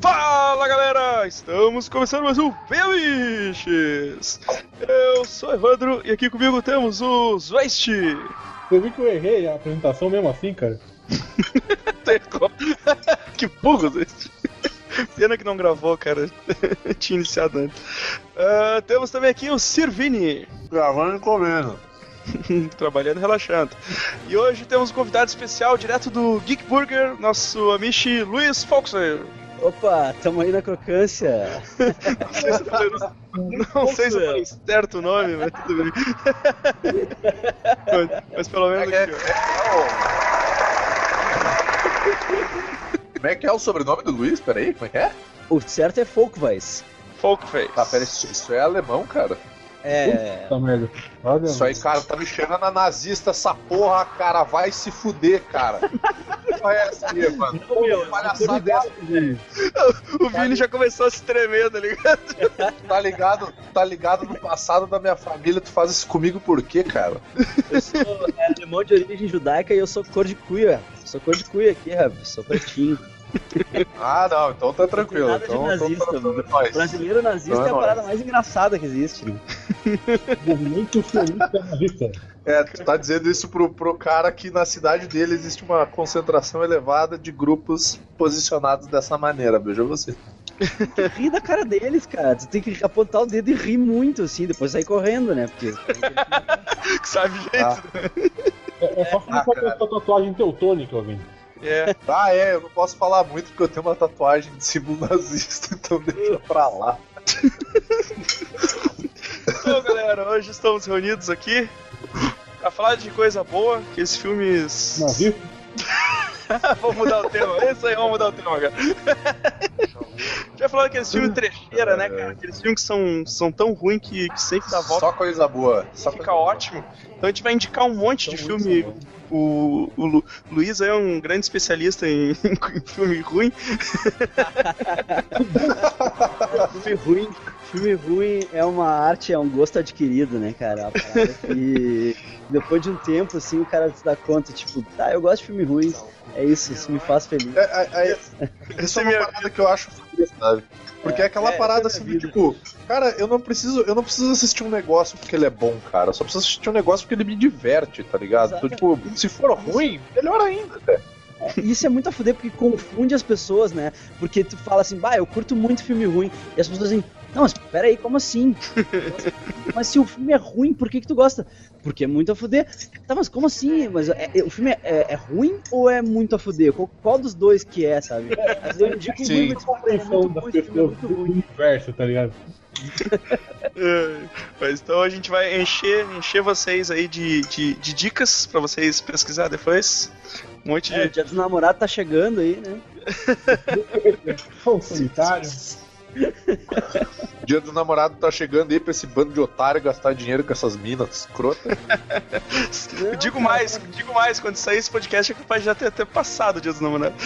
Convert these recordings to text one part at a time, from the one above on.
Fala galera, estamos começando mais um Feliches! Eu sou Evandro e aqui comigo temos o Zwest. Você viu que eu errei a apresentação mesmo assim, cara? que burro, Zwest. Pena que não gravou, cara. Tinha iniciado antes. Uh, temos também aqui o Sirvini. Gravando e comendo. Trabalhando e relaxando. E hoje temos um convidado especial direto do Geek Burger, nosso amiche Luiz Foxer. Opa, tamo aí na crocância. não sei se não sei se certo o nome, mas tudo bem. mas, mas pelo menos. É, é, como é que é o sobrenome do Luiz? Peraí, como é que é? O certo é Folkweis. Folkface. Tá, peraí, isso é alemão, cara? É. Puta merda. Olha, Isso aí, cara, tá me cheirando a nazista essa porra, cara. Vai se fuder, cara. Porra é essa aí, mano? Não, meu, Palhaçada é essa, O Vini já começou a se tremer, tá ligado? tá ligado? Tá ligado no passado da minha família, tu faz isso comigo por quê, cara? Eu sou é, alemão de origem judaica e eu sou cor de cuia. Sou cor de cuia aqui, rapaz. Sou pretinho. Ah, não, então tá tranquilo. nada de Então, nazista. então. Brasileiro nazista Então é é a nóis. parada mais engraçada que existe. né? movimento sionista nazista. É, tu tá dizendo isso pro, pro cara que na cidade dele existe uma concentração elevada de grupos posicionados dessa maneira, veja você. Ri da cara deles, cara. Tu tem que apontar o dedo e rir muito, assim, depois sair correndo, né? Porque Que sabe jeito. Ah. É, é só falar Ah, essa tatuagem teutônica, Vini. É. Ah, é, eu não posso falar muito porque eu tenho uma tatuagem de símbolo nazista, então deixa pra lá. Então, galera, hoje estamos reunidos aqui pra falar de coisa boa, que esses filmes. Navio? vamos mudar o tema, é isso aí, vamos mudar o tema, cara. Já falando aqueles filmes trecheira, né, cara? Aqueles filmes que são, são tão ruins que, que sempre dá volta Só coisa boa. Só fica coisa boa. ótimo. Então a gente vai indicar um monte de filme. O, o Lu- Luiz é um grande especialista em, em filme ruim. filme ruim, filme ruim é uma arte, é um gosto adquirido, né, cara? É uma parada que depois de um tempo, assim, o cara se dá conta, tipo, tá, eu gosto de filme ruim, é isso, isso me faz feliz. É, é, é, essa é uma minha parada que eu acho foda, sabe? Porque é, aquela é, parada é assim, do tipo, cara, eu não preciso, eu não preciso assistir um negócio porque ele é bom, cara. Eu só preciso assistir um negócio porque ele me diverte, tá ligado? Então, tipo, se for ruim, melhor ainda, até. Isso é muito a fuder porque confunde as pessoas, né? Porque tu fala assim, bah, eu curto muito filme ruim. E as pessoas dizem, não, mas peraí, como assim? mas se o filme é ruim, por que, que tu gosta? Porque é muito a fuder. Tá, mas como assim? Mas é- é- o filme é, é- é ruim ou é muito a fuder? Qual, qual dos dois que é, sabe? Às vezes eu indico Sim. compreensão Compreensão muito é pessoas muito do universo, tá ligado? É, Mas então a gente vai encher, encher vocês aí de, de, de dicas pra vocês pesquisar depois. Um monte É, o de. dia dos namorados tá chegando aí, né? Sou solitário. Dia do namorado tá chegando aí pra esse bando de otário gastar dinheiro com essas minas escrotas. Digo mais, digo mais, quando sair esse podcast é capaz de já ter, ter passado o dia dos namorados.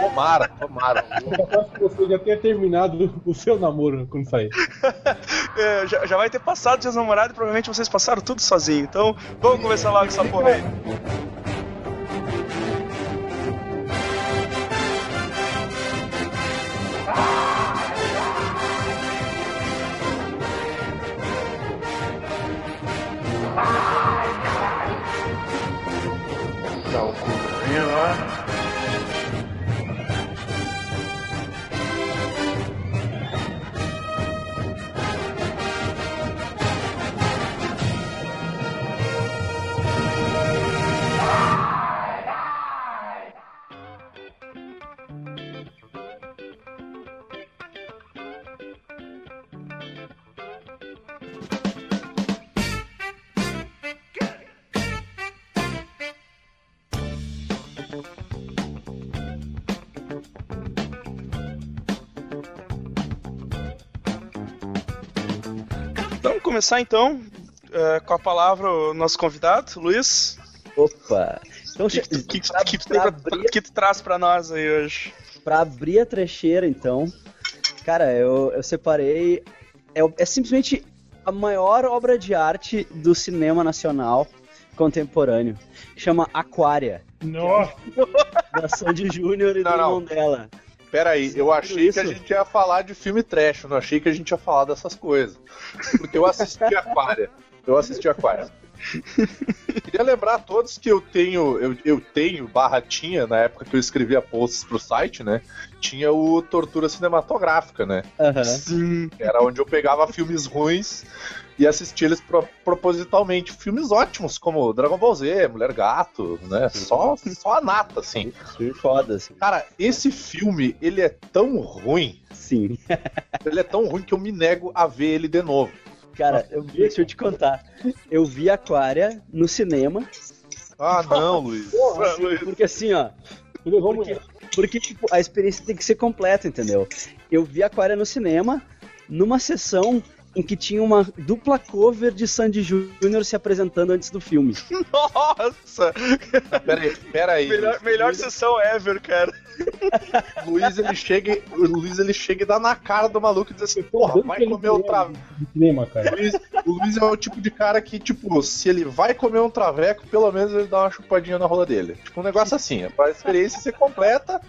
Tomara, tomara. Eu aposto que você já tenha terminado o seu namoro quando sair. É, já, já vai ter passado o dia dos namorados e provavelmente vocês passaram tudo sozinho. Então vamos começar logo essa porra aí. Dá o cu começar então é, com a palavra o nosso convidado, Luiz. Opa! Então, O que, che- que, que, pra- que, tu tem pra pra- abrir- que tu traz pra nós aí hoje? Pra abrir a trecheira, então, cara, eu, eu separei. É, é simplesmente a maior obra de arte do cinema nacional. contemporâneo. Chama Aquária, Nossa, da Sandy Júnior e Não, do não. irmão dela. Pera aí, eu achei isso? que a gente ia falar de filme trash, eu não achei que a gente ia falar dessas coisas. Porque eu assisti Aquária. Eu assisti Aquária. Queria lembrar a todos que eu tenho, eu, eu tenho, barra tinha, na época que eu escrevia posts pro site, né? Tinha o Tortura Cinematográfica, né? Aham. Sim. Era onde eu pegava filmes ruins e assistia eles pro- propositalmente. Filmes ótimos, como Dragon Ball Z, Mulher Gato, né? Só, só a nata, assim. Filme foda, assim. Cara, esse filme, ele é tão ruim, Sim. ele é tão ruim que eu me nego a ver ele de novo. Cara, eu, deixa eu te contar. Eu vi Aquária no cinema, Ah, não, Luiz. porque assim, ó. ele levou Porque, mulher. porque, tipo, a experiência tem que ser completa, entendeu? Eu vi Aquária no cinema, numa sessão em que tinha uma dupla cover de Sandy Júnior se apresentando antes do filme. Nossa! Pera aí, pera aí. Melhor, Luiz. melhor sessão ever, cara. O Luiz, ele chega, o Luiz, ele chega e dá na cara do maluco e diz assim, porra, vai comer um traveco. o Luiz é o tipo de cara que, tipo, se ele vai comer um traveco, pelo menos ele dá uma chupadinha na rola dele. Tipo, um negócio assim, é pra experiência ser completa,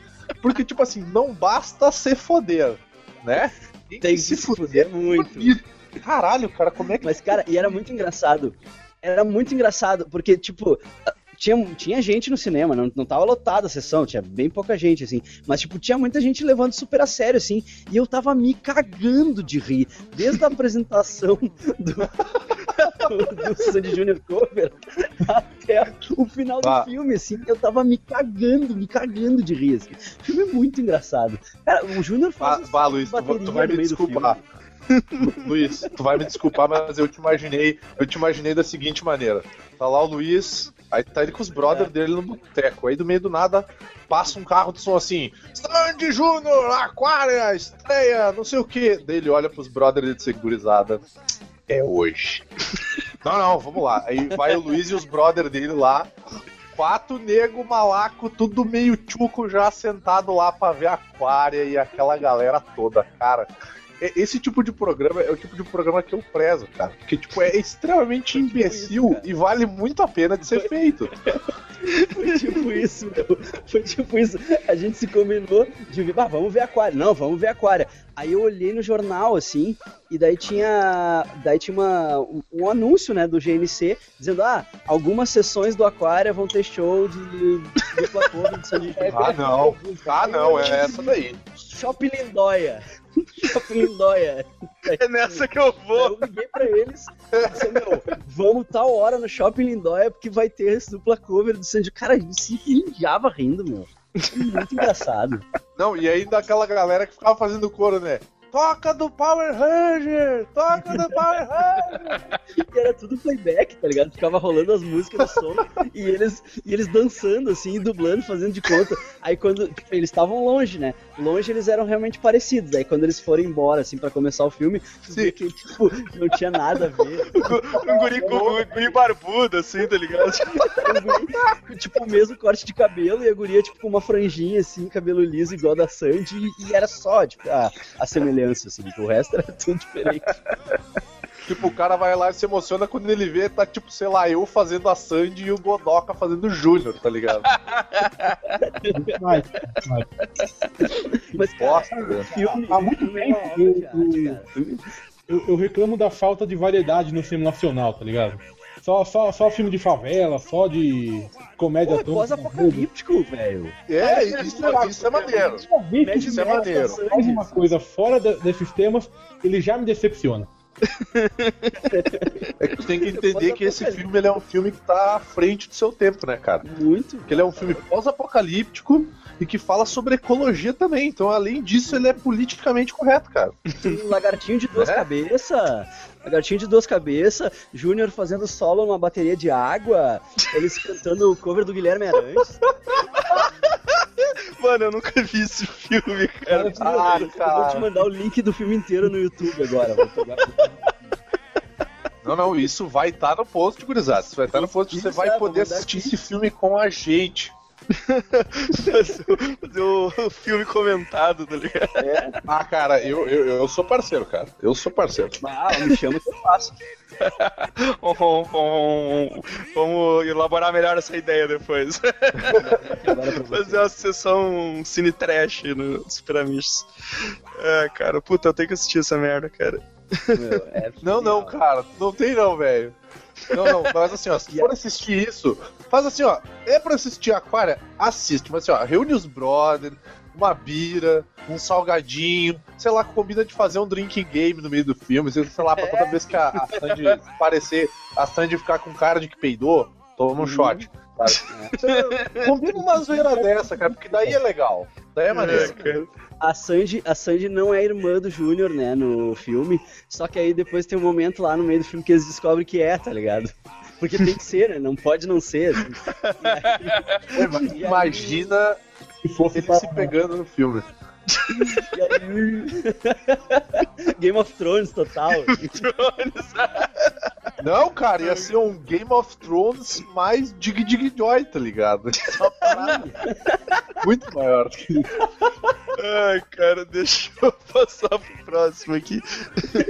porque, tipo assim, não basta se foder, né? Tem que se fuder muito. bonito. Caralho, cara, como é que. Mas, cara, e era muito engraçado. Era muito engraçado, porque, tipo, tinha, tinha gente no cinema, não, não tava lotada a sessão, tinha bem pouca gente, assim. Mas, tipo, tinha muita gente levando super a sério, assim. E eu tava me cagando de rir. Desde a apresentação do, do Sandy Junior Cover até o final do Ah. filme, assim. Eu tava me cagando, me cagando de rir, assim. O filme é muito engraçado. Cara, o Júnior faz vá, Luiz, tu, vai- me do desculpar. Luiz, tu vai me desculpar, mas eu te imaginei, eu te imaginei da seguinte maneira. Tá lá o Luiz, aí tá ele com os brothers É. dele no boteco. Aí do meio do nada passa um carro de som assim: Sandy Júnior, Aquária, estreia, não sei o que. Daí ele olha pros brothers dele de segurizada. É hoje. não, não, vamos lá. Aí vai o Luiz e os brothers dele lá. Quatro nego malaco, tudo meio tchuco já sentado lá pra ver a Aquária e aquela galera toda, cara. E- Esse tipo de programa é o tipo de programa que eu prezo, cara. Porque, tipo, é extremamente imbecil e vale muito a pena de ser feito. Foi tipo isso, meu. Foi tipo isso. A gente se combinou de ver, ah, vamos ver Aquária. Não, vamos ver Aquária. Aí eu olhei no jornal, assim, e daí tinha. Daí tinha uma, um, um anúncio, né, do GNC, dizendo, ah, algumas sessões do Aquária vão ter show de dupla cover de Sandy Júnior. Ah, não. Ah, não, é essa daí. Shopping Lindóia. Shopping Lindóia. É nessa que eu vou. eu liguei pra eles e disse, meu, vamos tal hora no Shopping Lindóia porque vai ter esse dupla cover do Sandy. Cara, a gente se mijava rindo, meu. Muito engraçado. Não, e ainda aquela galera que ficava fazendo coro, né? Toca do Power Ranger! Toca do Power Ranger! E era tudo playback, tá ligado? Ficava rolando as músicas no som e eles, e eles dançando, assim, dublando, fazendo de conta. Aí quando. tipo, eles estavam longe, né? Longe eles eram realmente parecidos. Aí quando eles foram embora, assim, pra começar o filme, Sim. que, tipo, não tinha nada a ver. Um guri com um guri barbudo, assim, tá ligado? O guri, tipo, o mesmo corte de cabelo e a guria, tipo, com uma franjinha, assim, cabelo liso, igual da Sandy, e, e era só, tipo, a, a semelhança, assim, o resto era tudo diferente. tipo, o cara vai lá e se emociona quando ele vê, tá tipo, sei lá, eu fazendo a Sandy e o Godoka fazendo o Júnior, tá ligado? Mas, mas, Mas, cara, Bosta, né? filme. há muito é tempo eu- cara. eu, eu reclamo da falta de variedade no cinema nacional, tá ligado? Só, só, só filme de favela, só de comédia é tonta. pós-apocalíptico, velho. É, isso, é- isso é maneiro. Que Isso é se maneiro. faz uma coisa fora de- desses temas, ele já me decepciona. É que tu tem que entender que esse filme ele é um filme que tá à frente do seu tempo, né, cara? Muito. Porque ele é um filme pós-apocalíptico e que fala sobre ecologia também. Então, além disso, ele é politicamente correto, cara. Um lagartinho de duas É? cabeças. Lagartinho de duas cabeças. Júnior fazendo solo numa bateria de água. Eles cantando o cover do Guilherme Arantes. Mano, eu nunca vi esse filme, cara. Ah, eu vou cara. te mandar o link do filme inteiro no YouTube agora. Vou pegar. Não, não, isso vai estar no post, gurizada. Isso vai estar no post. Você vai é, poder vou assistir aqui. esse filme com a gente. fazer, o- filme comentado, tá ligado? Ah, cara, eu, eu, eu sou parceiro, cara. Eu sou parceiro. Ah, me chama que eu faço. Vamos, vamos- vamos elaborar melhor essa ideia depois. Fazer uma sessão cine trash no Super Amigos. É, cara, puta, eu tenho que assistir essa merda, cara. Meu, é Não, não, cara. Não tem não, velho. Não, não, mas assim, ó, se for assistir isso, faz assim, ó. É pra assistir Aquária? Assiste, mas assim, ó, reúne os brother, uma bira, um salgadinho, sei lá, combina de fazer um drinking game no meio do filme, sei lá, pra toda vez que a, a Sandy aparecer, a Sandy ficar com cara de que peidou, toma um shot. sabe? Combina uma zoeira dessa, cara, porque daí é legal. Daí é É, maneiro. cara. A Sanji, a Sanji não é irmã do Júnior, né, no filme. Só que aí depois tem um momento lá no meio do filme que eles descobrem que é, tá ligado? Porque tem que ser, né? Não pode não ser. assim. Aí- Imagina Se fosse ele se pegando no filme. Aí... Game of Thrones total. Não, cara, ia ser um Game of Thrones mais Dig Dig Joy, tá ligado? Muito maior. Ai, cara, deixa eu passar pro próximo aqui.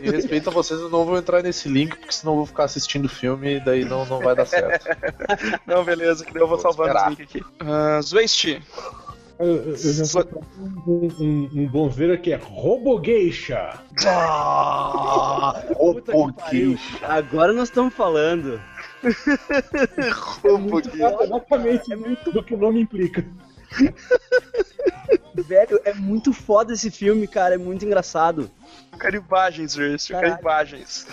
Em respeito a vocês, eu não vou entrar nesse link, porque senão eu vou ficar assistindo o filme e daí não, não vai dar certo. Não, beleza, que daí eu vou, Vou salvando os esperar. links aqui. Uh, Zwest. Eu, eu- eu já Só- um, um, um bonzeira que é Robogeisha. Puta que pariu. Agora nós estamos falando. Exatamente do que o nome implica. Velho, é muito foda esse filme, cara. É muito engraçado. Caribagens, Zwest, Caralho. caribagens.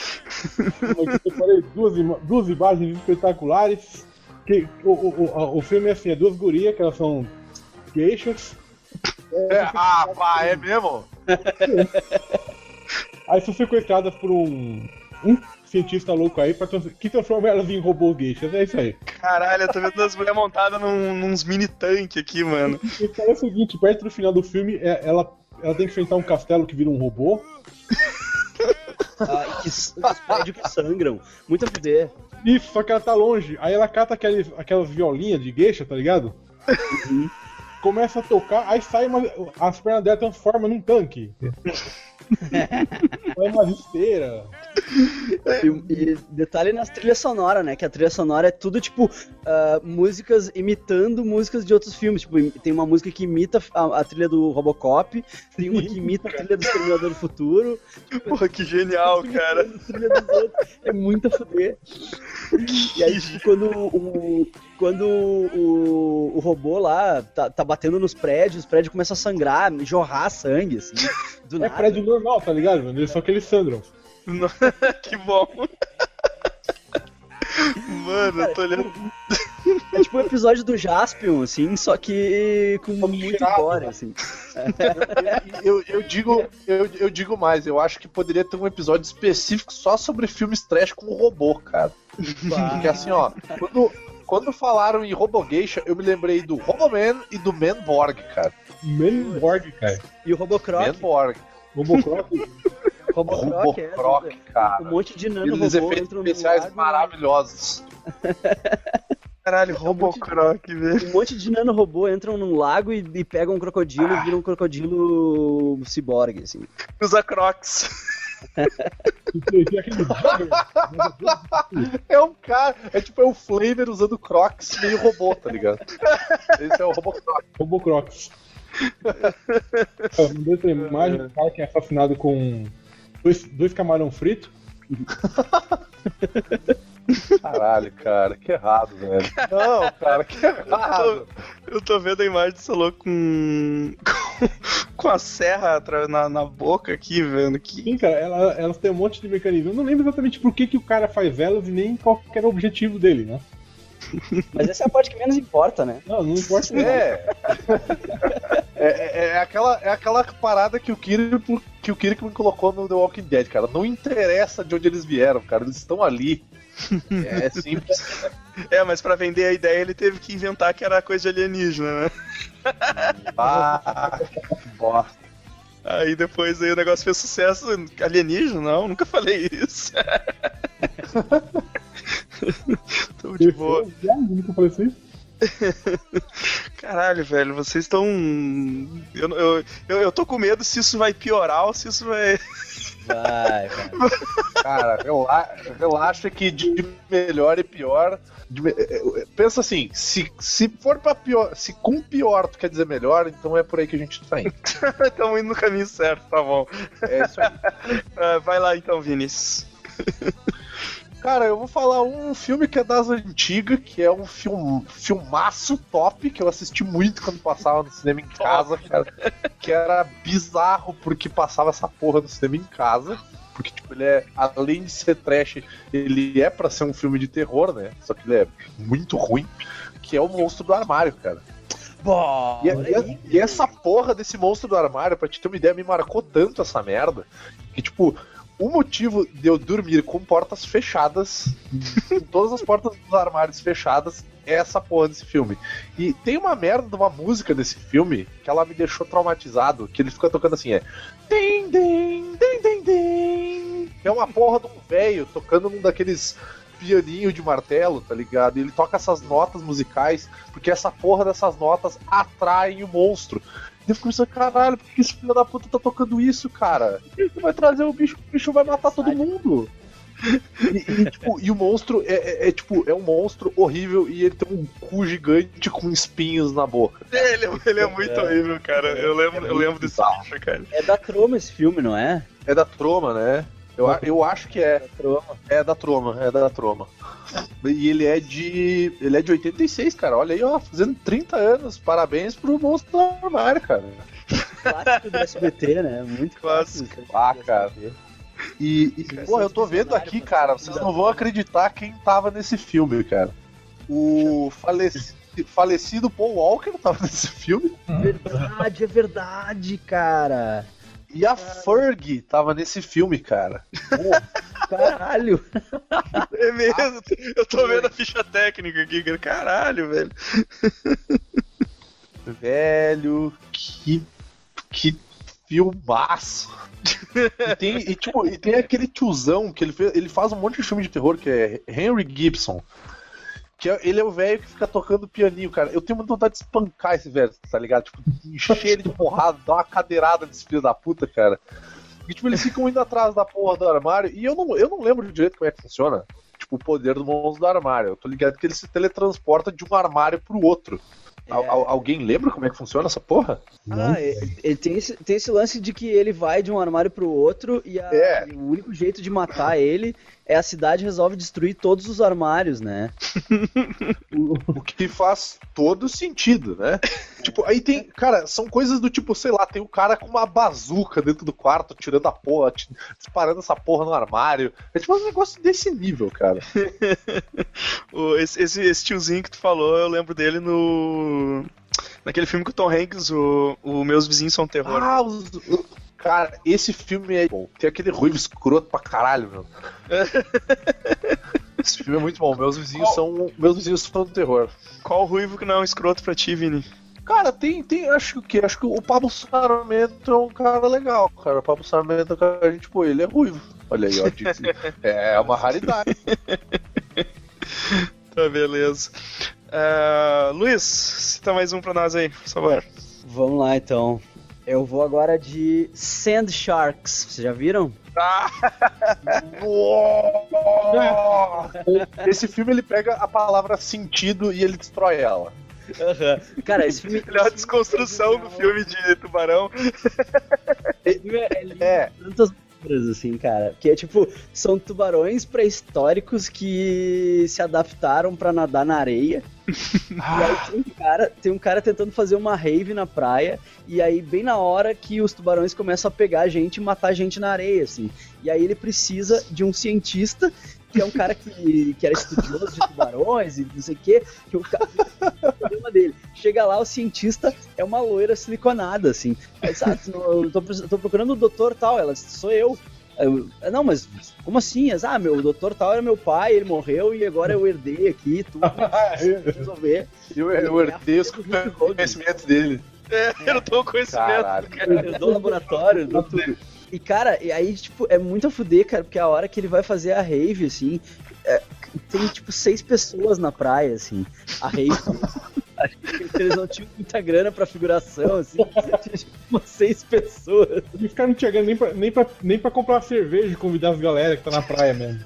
Como eu separei duas, ima- duas imagens espetaculares. Que, o, o, o, o filme é assim, é duas gurias, que elas são geishas. É, ah, pá, é mesmo? Aí são sequestradas por um, um cientista louco aí pra trans- que transforma elas em robôs geishas. É isso aí. Caralho, eu tô vendo as mulheres montadas num, nos mini tanque aqui, mano. E cara, é o seguinte, perto do final do filme, é- ela, ela tem que enfrentar um castelo que vira um robô. Ah, que, prédios que sangram. Muito a fuder. Isso, só que ela tá longe. Aí ela cata aqueles, aquelas violinhas de geisha, tá ligado? Começa a tocar, aí sai uma. As pernas dela transformam num tanque. Sai uma esteira. E, e detalhe nas trilhas sonoras, né? Que a trilha sonora é tudo, tipo, ah, músicas imitando músicas de outros filmes. Tipo, im- tem uma música que imita a, a trilha do Robocop, tem uma que imita a trilha do Exterminador do Futuro, Porra, que genial, cara. a trilha dos outros. É muito a fuder. E aí, tipo, quando o. Quando o, o robô lá tá, tá batendo nos prédios, os prédios começam a sangrar, jorrar sangue, assim. Do É nada. prédio normal, tá ligado, mano? Só que eles sangram. que bom. Mano, eu tô olhando. É tipo um episódio do Jaspion, assim, só que com muito gore, né? assim. Eu, eu, digo, eu, eu digo mais, eu acho que poderia ter um episódio específico só sobre filmes trash com robô, cara. Porque assim, ó, quando, quando falaram em Robogeisha, eu me lembrei do Roboman e do Manborg, cara. Manborg, cara. E o Robocroc, Manborg. Robocop. Robocroc, é, Robocroc, cara. um monte de nano robô efeitos especiais lago, maravilhosos. Caralho, Robocroc, velho. Um monte de nano robô entram num lago e, e pegam um crocodilo e viram um crocodilo ciborgue, assim. Usa Crocs. Jagger. É um cara, é tipo é o Flavor usando Crocs meio robô, tá ligado? Esse é o Robocroc. Robocrocs. Eu mandei essa imagem do cara que é assassinado com dois, dois camarão frito. Caralho, cara, que errado, velho. Não, cara, que errado. Eu tô vendo a imagem desse louco com. com, com a serra na, na boca aqui, velho. Que... Sim, cara, ela- elas têm um monte de mecanismo. Eu não lembro exatamente por que, que o cara faz elas e nem qual que era o objetivo dele, né? Mas essa é a parte que menos importa, né? Não, não importa não. É. É, é, é aquela, é aquela parada que o Kirk, que o Kirk me colocou no The Walking Dead, cara. Não interessa de onde eles vieram, cara. Eles estão ali. É simples. É, mas pra vender a ideia ele teve que inventar que era coisa de alienígena, né? Ah, bosta. Aí depois aí o negócio fez sucesso. Alienígena? Não, nunca falei isso. Tô de boa. Eu nunca falei assim. Caralho, velho, vocês estão. Eu, eu, eu, eu tô com medo se isso vai piorar ou se isso vai. Vai, vai. Cara, rela- relaxa que de melhor e pior. de me- Pensa assim, se, se for pra pior, se com pior tu quer dizer melhor, então é por aí que a gente tá indo. Estamos indo no caminho certo, tá bom. É isso aí. Ah, vai lá então, Vinícius. Cara, eu vou falar um filme que é das antigas, que é um film, filmaço top, que eu assisti muito quando passava no cinema em casa, cara. Que era bizarro porque passava essa porra no cinema em casa. Porque, tipo, ele é, além de ser trash, ele é pra ser um filme de terror, né? Só que ele é muito ruim. Que é o Monstro do Armário, cara. Bom, E, e- e essa porra desse monstro do armário, pra te ter uma ideia, me marcou tanto essa merda. Que, tipo, o motivo de eu dormir com portas fechadas, com todas as portas dos armários fechadas, é essa porra desse filme. E tem uma merda de uma música desse filme que ela me deixou traumatizado, que ele fica tocando assim, é. Din, din, din, din, din. É uma porra de um velho tocando num daqueles pianinho de martelo, tá ligado? E ele toca essas notas musicais, porque essa porra dessas notas atraem o monstro. E eu fico pensando, caralho, por que esse filho da puta tá tocando isso, cara? Ele vai trazer o bicho, o bicho vai matar todo mundo. E, e, tipo, e o monstro é, é- é, tipo, é um monstro horrível e ele tem um cu gigante com espinhos na boca. Ele, ele é muito horrível, cara. Eu lembro, eu lembro desse bicho, cara. É da Troma esse filme, não é? É da Troma, né? Eu, eu acho que é. Da Troma. É da Troma, é da Troma. E ele é de. Ele é de 86, cara. Olha aí, ó, fazendo 30 anos. Parabéns pro monstro do armário, cara. Clássico do SBT, né? Muito Clássico. clássico. Ah, cara. E, e pô, eu tô vendo aqui, cara, vocês não vão acreditar quem tava nesse filme, cara. O faleci- falecido Paul Walker tava nesse filme. Verdade, é verdade, cara. E a Ferg tava nesse filme, cara. Caralho. É mesmo. Eu tô vendo a ficha técnica aqui, cara. Caralho, velho. Velho, que. Que filmaço. E tem, e, tipo, e tem aquele tiozão que ele, fez, ele faz um monte de filme de terror que é Henry Gibson. Que é- ele é o velho que fica tocando pianinho, cara. Eu tenho muita vontade de espancar esse velho, tá ligado? Tipo, encher ele de porrada, dar uma cadeirada nesse filho da puta, cara. E, tipo, eles ficam indo atrás da porra do armário. E eu não, eu não lembro direito como é que funciona. Tipo, o poder do monstro do armário. Eu tô ligado que ele se teletransporta de um armário pro outro. Al- al- alguém lembra como é que funciona essa porra? Ah, ele, ele tem, esse, tem esse lance de que ele vai de um armário pro outro e, a- É. e o único jeito de matar ele é a cidade resolve destruir todos os armários, né? O que faz todo sentido, né? tipo, aí tem. Cara, são coisas do tipo, sei lá, tem o cara com uma bazuca dentro do quarto, tirando a porra, disparando essa porra no armário. É tipo um negócio desse nível, cara. O- esse, esse, esse tiozinho que tu falou, eu lembro dele no. Naquele filme com o Tom Hanks, o, o Meus Vizinhos São Terror. Ah, os- Cara, esse filme é bom. Tem aquele ruivo escroto pra caralho, meu. Esse filme é muito bom. Meus vizinhos Qual- são. Meus vizinhos são do terror. Qual ruivo que não é um escroto pra ti, Vini? Cara, tem, tem, acho que acho que o Pablo Sarmento é um cara legal, cara. O Pablo Sarmento é um cara, gente, pô, ele é ruivo. Olha aí, ó, é uma raridade. Tá, beleza. Ah, Luiz, cita mais um pra nós aí, por favor. Vamos lá então. Eu vou agora de Sand Sharks. Vocês já viram? Esse filme ele pega a palavra sentido e ele destrói ela. Cara, esse filme. Ele é uma desconstrução do filme de tubarão. É É, tantas maneiras, assim, cara. Que é tipo, são tubarões pré-históricos que se adaptaram pra nadar na areia. E aí tem um, cara, tem um cara tentando fazer uma rave na praia, e aí bem na hora que os tubarões começam a pegar a gente e matar a gente na areia, assim. E aí ele precisa de um cientista, que é um cara que, que era estudioso de tubarões e não sei o quê, que o cara o problema dele. Chega lá, o cientista é uma loira siliconada, assim. Aí, sabe, eu tô, tô procurando o doutor tal, ela sou eu. Eu, não, mas como assim? Ah, meu, o doutor tal era meu pai, ele morreu e agora eu herdei aqui, tudo resolver. eu, eu herdei os conhecimentos dele. É, eu não tô com conhecimento. Caralho. Herdou o laboratório, herdou tudo. E, cara, e aí, tipo, é muito a fuder, cara, porque a hora que ele vai fazer a rave, assim, é, tem, tipo, seis pessoas na praia, assim, a rave. Acho que eles não tinham muita grana pra figuração, assim. Tinha tipo umas seis pessoas. Os caras não tinham grana nem pra, nem, pra, nem pra comprar cerveja e convidar as galera que tá na praia mesmo.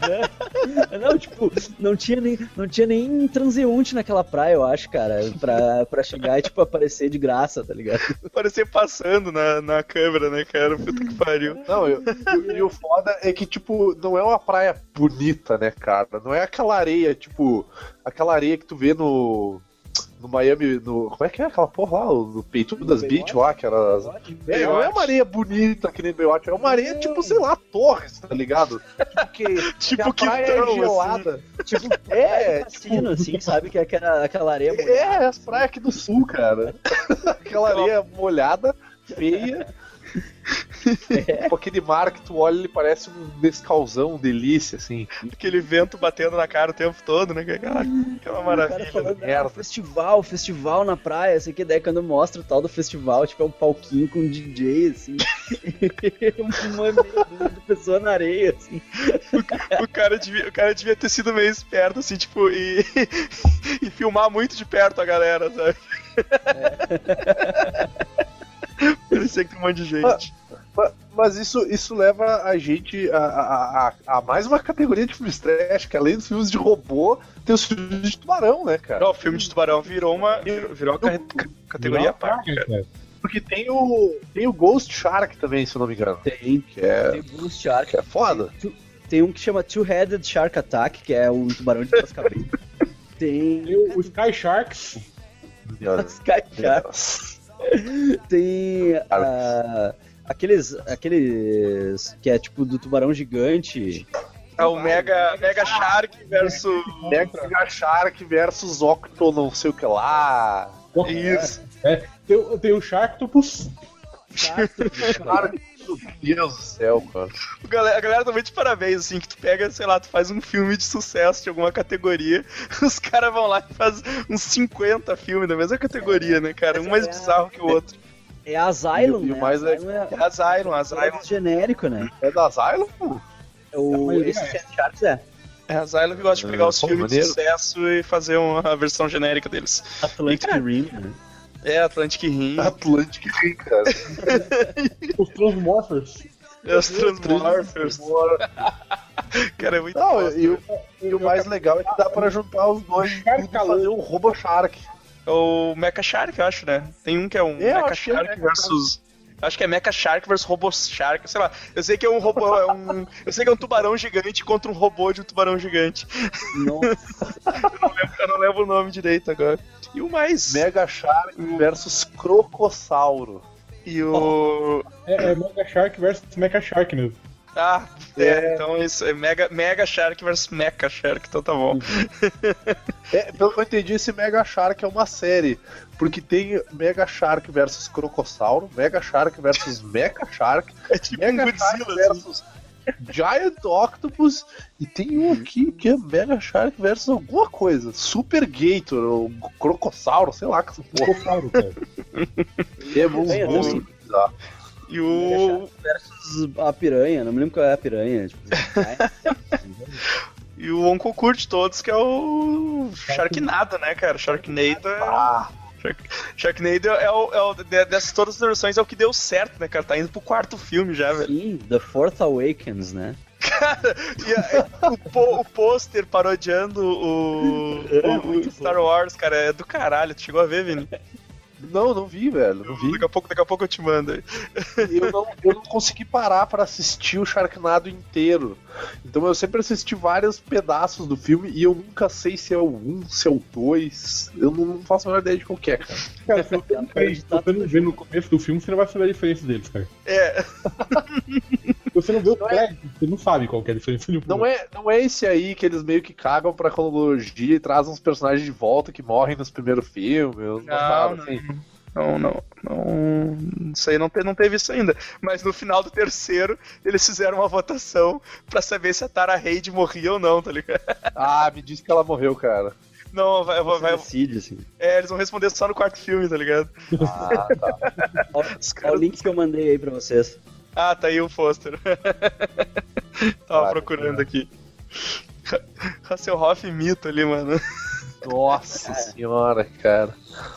né? Não, tipo, não tinha, nem, não tinha nem transeunte naquela praia, eu acho, cara, pra, pra chegar e, tipo, aparecer de graça, tá ligado? Parecer passando na, na câmera, né, cara? Puta que pariu. Não, e, e- e o foda é que, tipo, não é uma praia bonita, né, cara? Não é aquela areia, tipo, aquela areia que tu vê no. No Miami, no. Como é que é aquela porra lá? No peito das Baywatch? Beach lá, que era. É, não é uma areia bonita que nem Baywatch, é uma areia, tipo, sei lá, Torres, tá ligado? Tipo, que, Tipo que a praia quintão, é gelada. Tipo, É, cassino, assim, sabe? Que é aquela, aquela areia bonita. É, as praias aqui do sul, cara. Aquela areia molhada, feia. Com aquele mar que tu olha, ele parece um descalzão, delícia, assim. Aquele vento batendo na cara o tempo todo, né? Aquela, aquela O cara maravilha. falando, merda. ah, festival, festival na praia, assim, que daí quando mostra o tal do festival, tipo, é um palquinho com um DJ, assim, uma de pessoa na areia, assim. O cara, devia, o cara devia ter sido meio esperto, assim, tipo, e, e filmar muito de perto a galera, sabe? Parecia que tem um monte de gente. Ma- Mas isso, isso leva a gente a, a, a- a mais uma categoria de filmes trash, que além dos filmes de robô, tem os filmes de tubarão, né, cara? Não, o filme de tubarão virou uma, virou uma ca- ca- categoria à parte, cara. cara. Porque tem o, tem o Ghost Shark também, se eu não me engano. Tem, Que é, tem Ghost Shark, que é foda. tem um que chama Two-Headed Shark Attack, que é um tubarão de duas cabeças. Tem Tem o, Sky Sharks. Sky Shark, tem ah, aqueles, aqueles que é tipo do tubarão gigante. É o Mega, Mega Shark versus. Mega Shark versus Octo não sei o que lá. Isso. É, tem, o- tem o Sharktopus. Meu Deus do céu, cara. A galera, a galera tá muito de parabéns, assim, que tu pega, sei lá, tu faz um filme de sucesso de alguma categoria, os caras vão lá e fazem uns 50 filmes da mesma categoria, né, cara? Um mais bizarro que o outro. É Asylum, E o- e o né? mais é- Asylum é, É Asylum, Asylum. é genérico, né? É da Asylum? O, maioria esse é. Sand Sharks é É Asylum que gosta de pegar Ah, os pô, filmes de maneiro. sucesso e fazer uma versão genérica deles. Atlantic Rim, né? É, Atlantic Rim, Atlantic Rim, cara. Os Transmorphers. é os Transmorphers. Cara, é muito Não, e, o, e o mais legal é que dá pra juntar os dois e e fazer um Robo Shark. É o Mecha Shark, eu acho, né? Tem um que é um É, eu Mecha é Shark Mecha versus. Acho que é Mecha Shark versus Robo Shark, sei lá. Eu sei que é um robô, é um. Eu sei que é um tubarão gigante contra um robô de um tubarão gigante. Nossa, Eu não lembro o nome direito agora. E o mais. Mega Shark versus Crocossauro. E o. É, é Mega Shark versus Mecha Shark mesmo. Ah, é, É. então isso é Mega, Mega Shark versus Mecha Shark, então tá bom. É, pelo que eu entendi, esse Mega Shark é uma série. Porque tem Mega Shark versus Crocossauro, Mega Shark versus Mecha Shark, É tipo um Mega Shark Godzilla. assim. versus Giant Octopus e tem um aqui que é Mega Shark versus alguma coisa. Super Gator, ou Crocossauro, sei lá que porra. Crocossauro, cara. É uns É, monstros bizarros. E o. versus a piranha, não me lembro qual é a piranha. Tipo, E o Onco curte todos, que é o Sharknado, né, cara? Sharknado é. Ah, Shark- Sharknado é o, é o- de- dessas todas as versões é o que deu certo, né, cara? Tá indo pro quarto filme já, velho. sim, The Fourth Awakens, né? E a- o, po- o pôster parodiando o, o- o Star Wars, cara, é do caralho. Tu chegou a ver, Vini? Não, não vi, velho. Não vi. Daqui a pouco, daqui a pouco eu te mando aí. eu não, eu não consegui parar pra assistir o Sharknado inteiro. Então eu sempre assisti vários pedaços do filme e eu nunca sei se é o 1, se é o 2. Eu não, não faço a menor ideia de qual que é, cara. Cara, se você não, vê no começo do filme, você não vai saber a diferença deles, cara. É, você não vê o crédito, você não sabe qual que é a diferença de um Não é, não é esse aí que eles meio que cagam pra cronologia e trazem uns personagens de volta que morrem nos primeiros filmes. Não, não. assim. não, não, não. Isso aí não, te- não teve isso ainda. Mas no final do terceiro, eles fizeram uma votação pra saber se a Tara Reid morria ou não, tá ligado? Ah, me disse que ela morreu, cara. Não, vai, vai, vai- decide, assim. é, eles vão responder só no quarto filme, tá ligado? Ah, tá. Ó, ó o link que eu mandei aí pra vocês. Ah, tá aí o pôster. Tava Claro, procurando aqui. Hasselhoff mito ali, mano. Nossa senhora, cara.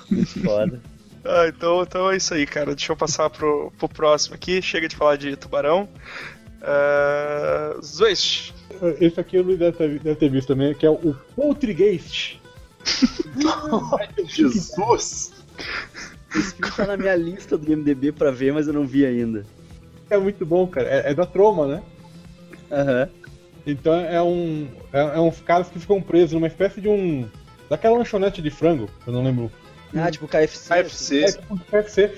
Muito foda. Ah, então, então é isso aí, cara. Deixa eu passar pro, pro próximo aqui. Chega de falar de tubarão. Uh, Zwist. Esse aqui o Luiz deve ter, deve ter visto também, que é o Poltergeist. Jesus! Esse filme tá na minha lista do IMDB pra ver, mas eu não vi ainda. É muito bom, cara. É, é da Troma, né? Aham. Então é um. É, é uns caras que ficam presos numa espécie de um. Daquela lanchonete de frango, eu não lembro. Ah, tipo KFC. KFC. É tipo KFC.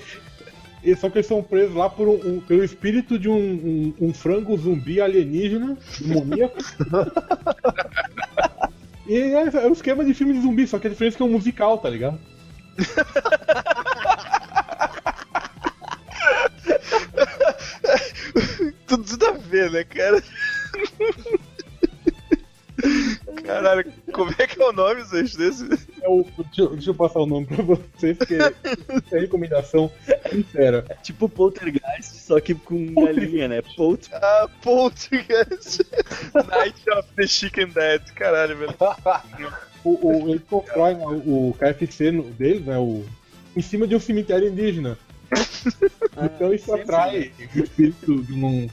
E Só que eles são presos lá por um, um- pelo espírito de um, um- um frango zumbi alienígena, demoníaco. e é, é um esquema de filme de zumbi, só que a diferença é que é um musical, tá ligado? tudo, tudo a ver, né, cara? Caralho, como é que é o nome Zwist, desse? É o, deixa, eu- deixa eu passar o nome pra vocês, porque é recomendação sincera. É tipo Poltergeist, só que com galinha, né? Polter. Ah, Poltergeist. Night of the Chicken Dead. Caralho, velho. O, o, eles constroem o, o KFC no- deles, né? O, em cima de um cemitério indígena. Então isso sempre, atrai o espírito de um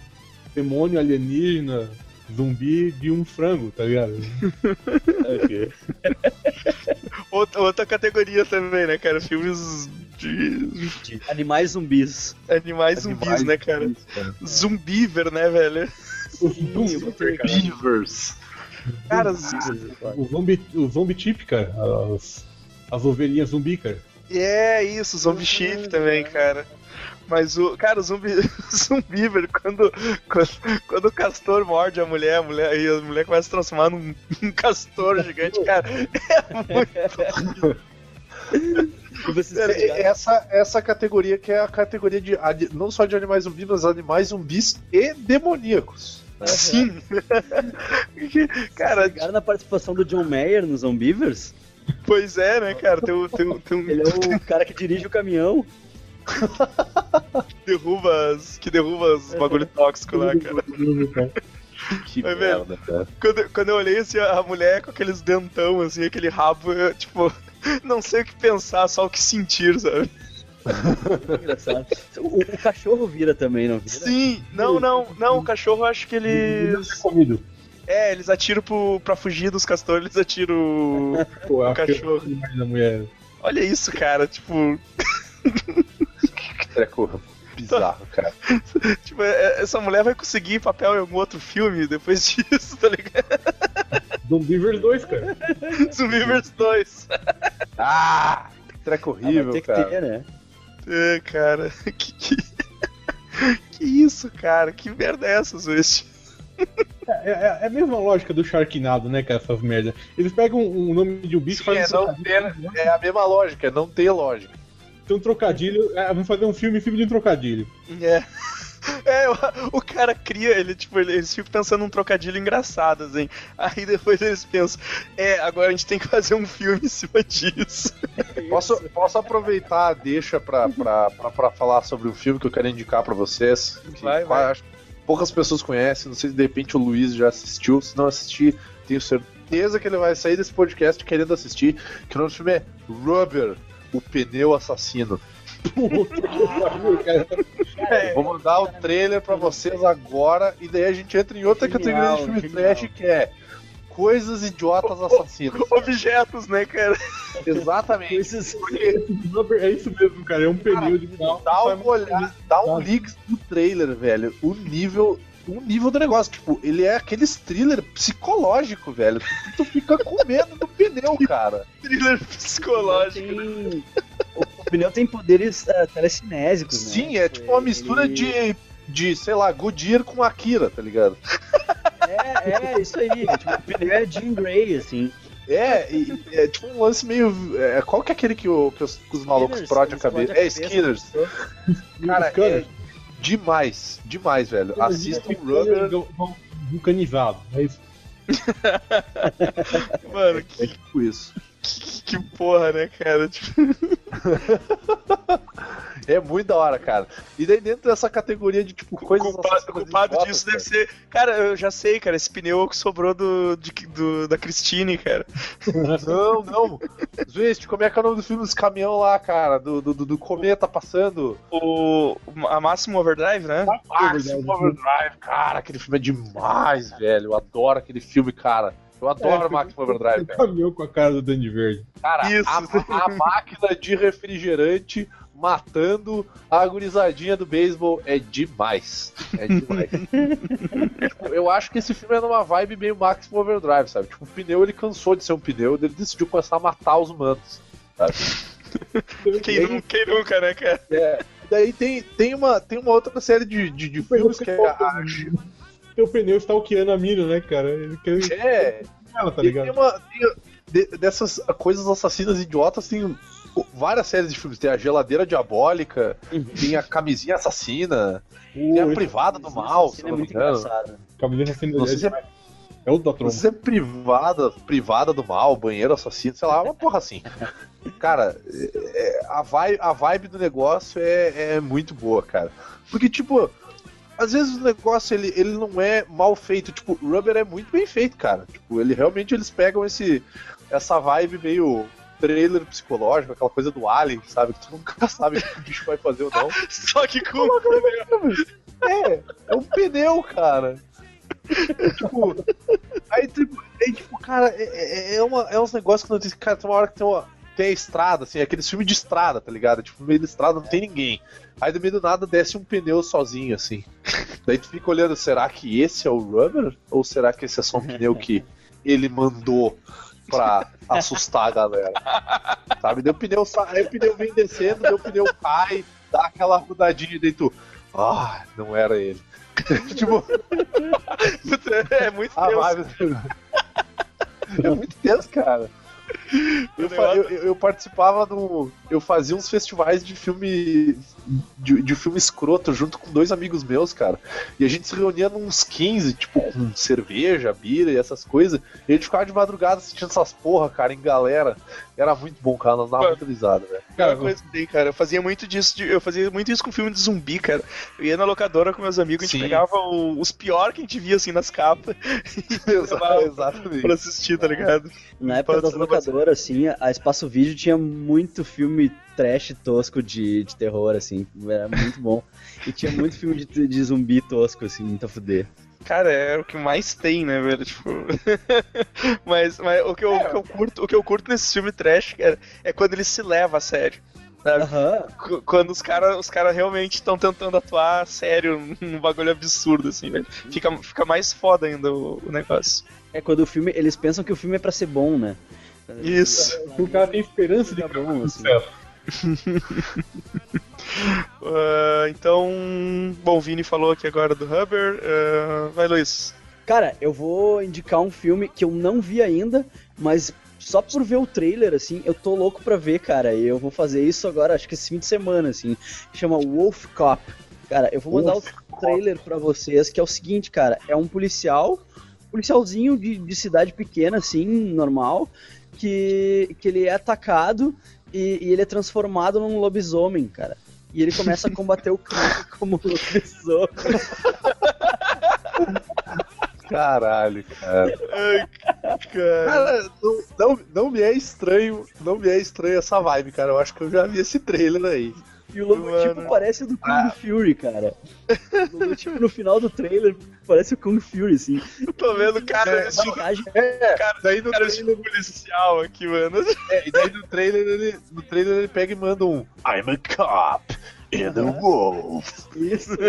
demônio alienígena, zumbi de um frango, tá ligado? Outra, outra categoria também, né, cara? Filmes de Animais zumbis. animais zumbis, né, cara? Zumbiver, né, velho? O, Sim, zumbi, eu botei, cara. Cara, o zumbi, o zumbi cara. As, as ovelhinhas zumbi, cara. É isso, Zombie Chip também, cara. Mas o. Cara, o zumbi. Zumbiver, quando, quando. Quando o castor morde a mulher, a mulher. E a mulher começa a se transformar num, num castor gigante, cara. É muito. Vocês essa, essa categoria que é a categoria de não só de animais zumbis, mas animais zumbis e demoníacos. Sim. cara, Ligaram na participação do John Mayer nos Zombivers? Pois é, né, cara? Tem, um- tem, um- tem um. Ele é o cara que dirige o caminhão. derruba as, que derruba os bagulho tóxico lá, cara. Que ver. merda, cara. Quando, quando eu olhei assim, a mulher com aqueles dentão, assim, aquele rabo, eu, tipo, não sei o que pensar, só o que sentir, sabe? Engraçado. O, o cachorro vira também, não vira? Sim, não, não, não, o cachorro acho que eles. comido. É, eles atiram pro, pra fugir dos castores, eles atiram o, Pô, o que cachorro. da mulher. Olha isso, cara, tipo, Que treco bizarro, cara. tipo, é- essa mulher vai conseguir papel em algum outro filme depois disso, tá ligado? Zumbivers 2, cara. Zumbivers 2. Ah! Que treco Ah, horrível, ter que cara. ter, né? É, cara, que, que... que isso, cara, que merda é essa, Zwist? É, é- é a mesma lógica do Sharknado, né, cara, essas merdas. Eles pegam o nome de um bicho Sim, é, fazem um não trocadilho, ter, é a mesma lógica, é não ter lógica. tem um trocadilho, é, vamos fazer um filme em cima de um trocadilho. É. É, o, o cara cria, ele, tipo, ele- eles ficam pensando num trocadilho engraçado, assim. Aí depois eles pensam, é, agora a gente tem que fazer um filme em cima disso. Posso, posso aproveitar a deixa pra, pra, pra, pra falar sobre um filme que eu quero indicar pra vocês? Que Vai, vai. acho poucas pessoas conhecem, não sei se de repente o Luiz já assistiu. Se não assistir, tenho certeza que ele vai sair desse podcast querendo assistir. Que o nome do filme é Rubber, o pneu assassino. Puta que pariu, cara. Vou mandar o trailer pra vocês agora e daí a gente entra em outra Genial, categoria de filme genial. trash que é Coisas idiotas assassinas. Objetos, né, cara? Exatamente. Coisas- É isso mesmo, cara. É um pneu de carro. Dá uma olhada, dá um link no trailer, velho. O nível. O nível do negócio, tipo, ele é aqueles thriller psicológico, velho. Tu, tu fica com medo do pneu, cara. Thriller psicológico. Tem... O, pneu tem poderes uh, telecinésicos, né? Sim, é tipo uma mistura Ele- de, de, sei lá, Goodyear com Akira, tá ligado? É, é, isso aí. É, tipo, é Jean Grey, assim. É, e, é tipo um lance meio. é, qual que é aquele que, o- que os, que os malucos explodem a cabeça? É, Skinners. Cara, é demais, demais, velho. Assistam Imagina que Rubber. vul- vul- Vulcanizado. É isso. Mano, É que, tipo isso. que, que porra, né, cara? Tipo, É muito da hora, cara. E daí dentro dessa categoria de tipo coisas O culpado, idiotas, disso cara. deve ser. Cara, eu já sei, cara, esse pneu que sobrou do, de- do- da Christine, cara. Não, não. Zwist, como é que é o nome do filme dos caminhão lá, cara? Do, do, do- do cometa passando? O. A Máximo Overdrive, né? Maximum Overdrive, cara, aquele filme é demais, velho. Eu adoro aquele filme, cara. Eu adoro É, Maximum Overdrive, Um velho. caminhão com a cara do Dandy Verde. Cara, Isso. A, a máquina de refrigerante matando a gurizadinha do beisebol é demais. É demais. Tipo, eu acho que esse filme é numa vibe meio Maximum Overdrive, sabe? Tipo, o pneu ele cansou de ser um pneu, ele decidiu começar a matar os humanos. Sabe? Quem, nu- quem nunca, né, cara? É. E daí tem, tem, uma, tem uma outra série de, de, de filmes que é. a- Teu pneu stalkeando a mina, né, cara? Ele quer É, ela, tá E tem ligado? uma. tem- de- dessas coisas assassinas idiotas, tem várias séries de filmes. Tem a Geladeira Diabólica, tem a Camisinha Assassina, tem a O Privada do Mal, se é não me muito engraçado. Camiseta assim, Não sei se é, é o da não tromba. sei se é privada, privada do mal, banheiro assassino, sei lá, uma porra assim. Cara, é- é- a, vibe, a vibe do negócio é, é muito boa, cara. Porque, tipo, às vezes o negócio ele, ele não é mal feito. Tipo, o Rubber é muito bem feito, cara. Tipo, ele realmente eles pegam esse, essa vibe meio trailer psicológico, aquela coisa do Alien, sabe? Que tu nunca sabe o que o bicho vai fazer ou não. Só que com. É, é um pneu, cara. tipo, aí, tipo, aí, tipo, cara, é, é, é, uma, é uns negócios que não tem. Cara, tem uma hora que tem uma. Tem a estrada, assim, aqueles filmes de estrada, tá ligado? Tipo, no meio da estrada não tem ninguém. Aí do meio do nada desce um pneu sozinho, assim. Daí tu fica olhando, será que esse é o Rubber? Ou será que esse é só um pneu que ele mandou pra assustar a galera? Sabe? O pneu, aí o pneu vem descendo, o pneu cai, dá aquela rodadinha e daí tu. Ah, não era ele. tipo, É muito a tenso. vibe. É muito tenso, cara. Eu, eu- eu participava do. Eu fazia uns festivais de filme. De, de filme escroto junto com dois amigos meus, cara. E a gente se reunia nos 15, tipo, com cerveja, bira e essas coisas. E a gente ficava de madrugada assistindo essas porra, cara, em galera. Era muito bom, cara. Nós dava muito risada, velho. Cara, coisa que tem, cara. Eu fazia muito disso, de- eu fazia muito isso com filme de zumbi, cara. Eu ia na locadora com meus amigos, a gente Sim. pegava o- os pior que a gente via assim nas capas Exatamente. pra assistir, tá ligado? Na época das Pode locadoras, assim, a Espaço Vídeo tinha muito filme trash tosco de, de terror, assim. Era muito bom. E tinha muito filme de, de zumbi tosco, assim, muito a fuder. Cara, é o que mais tem, né, velho? Tipo. mas mas o, que eu, o, que eu curto, o que eu curto nesse filme trash, cara, é quando ele se leva a sério. Qu- Quando os caras os cara realmente estão tentando atuar sério num bagulho absurdo, assim, velho. Fica, fica mais foda ainda o, o negócio. É quando o filme. Eles pensam que o filme é pra ser bom, né? Isso. O cara tem esperança de assim. sucesso. Ah, então. Bom, o Vini falou aqui agora do Hubber. ah, vai, Luiz. Cara, eu vou indicar um filme que eu não vi ainda, mas só por ver o trailer, assim, eu tô louco pra ver, cara. E eu vou fazer isso agora, acho que esse fim de semana, assim. Chama Wolf Cop. Cara, eu vou mandar Wolf o trailer pra vocês, que é o seguinte, cara. É um policial, policialzinho de, de cidade pequena, assim, normal, que, que ele é atacado e, e ele é transformado num lobisomem, cara. E ele começa a combater o crime como lobisomem. Caralho, cara. Ai, cara. Cara, não, não, não me é estranho, não me é estranho essa vibe, cara. Eu acho que eu já vi esse trailer aí. E o logotipo Mano. parece o do Kung Fury, cara. O logotipo no final do trailer parece o Kung Fury, assim. Eu tô vendo cara É, vestido, É, cara, daí no cara trailer, policial aqui, mano. é, e daí no trailer ele, no trailer ele pega e manda um I'm a cop and a wolf. Isso.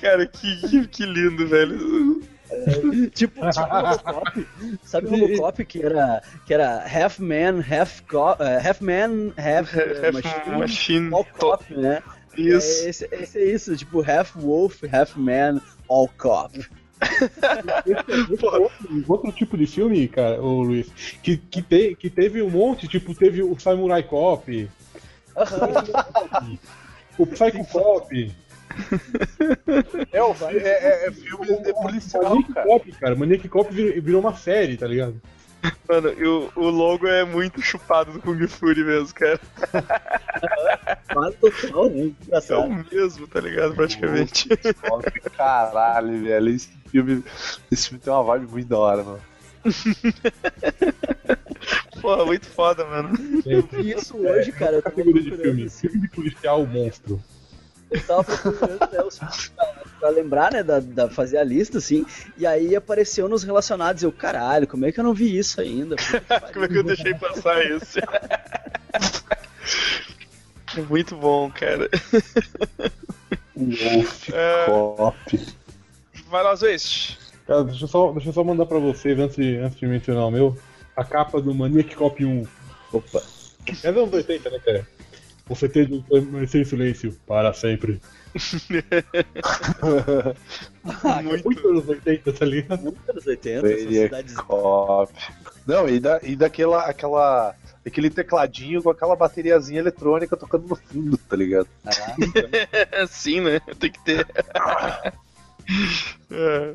Cara, que, que lindo, velho. tipo, tipo Robocop. Sabe o Robocop que era, que era half man, half, co eh, half man, half, eh, Half machine, machine. all cop, né? Isso. É, esse, esse é isso, tipo half wolf, half man, all cop. Outro, outro tipo de filme, cara, ô Luiz, que, que, te, que teve um monte, tipo, teve o Samurai Cop, o Psycho Cop, É, o, é, é, é filme de policial, Maniac cara. Cop, cara. Maniac Cop virou, uma série, tá ligado? Mano, e o, o logo é muito chupado do Kung Fury mesmo, cara. Quase total, né? É o mesmo, tá ligado? Praticamente. Nossa, Caralho, velho. Esse filme, esse filme tem uma vibe muito da hora, mano. Porra, muito foda, mano. E isso hoje, cara, eu tava Categoria de filme. Filme de policial monstro. Eu tava procurando né, os pra, lembrar, né, da, da fazer a lista, assim, e aí apareceu nos relacionados, eu, caralho, como é que eu não vi isso ainda? Como é que eu deixei passar isso? É muito bom, cara. Wolf É. Cop. Vai lá, Zwist. Cara, deixa eu só, deixa eu só mandar pra vocês, antes, de- antes de mencionar o meu, a capa do Maniac Cop 1. Opa. É anos 80, né, cara? Você tem permanecer em silêncio para sempre. Muito. Muito anos 80, tá ligado? Muito anos 80, essa Maniac cidade... Cop. Não, e, da, e daquela aquela, aquele tecladinho com aquela bateriazinha eletrônica tocando no fundo, tá ligado? Caraca, Sim, né? Tem que ter. É.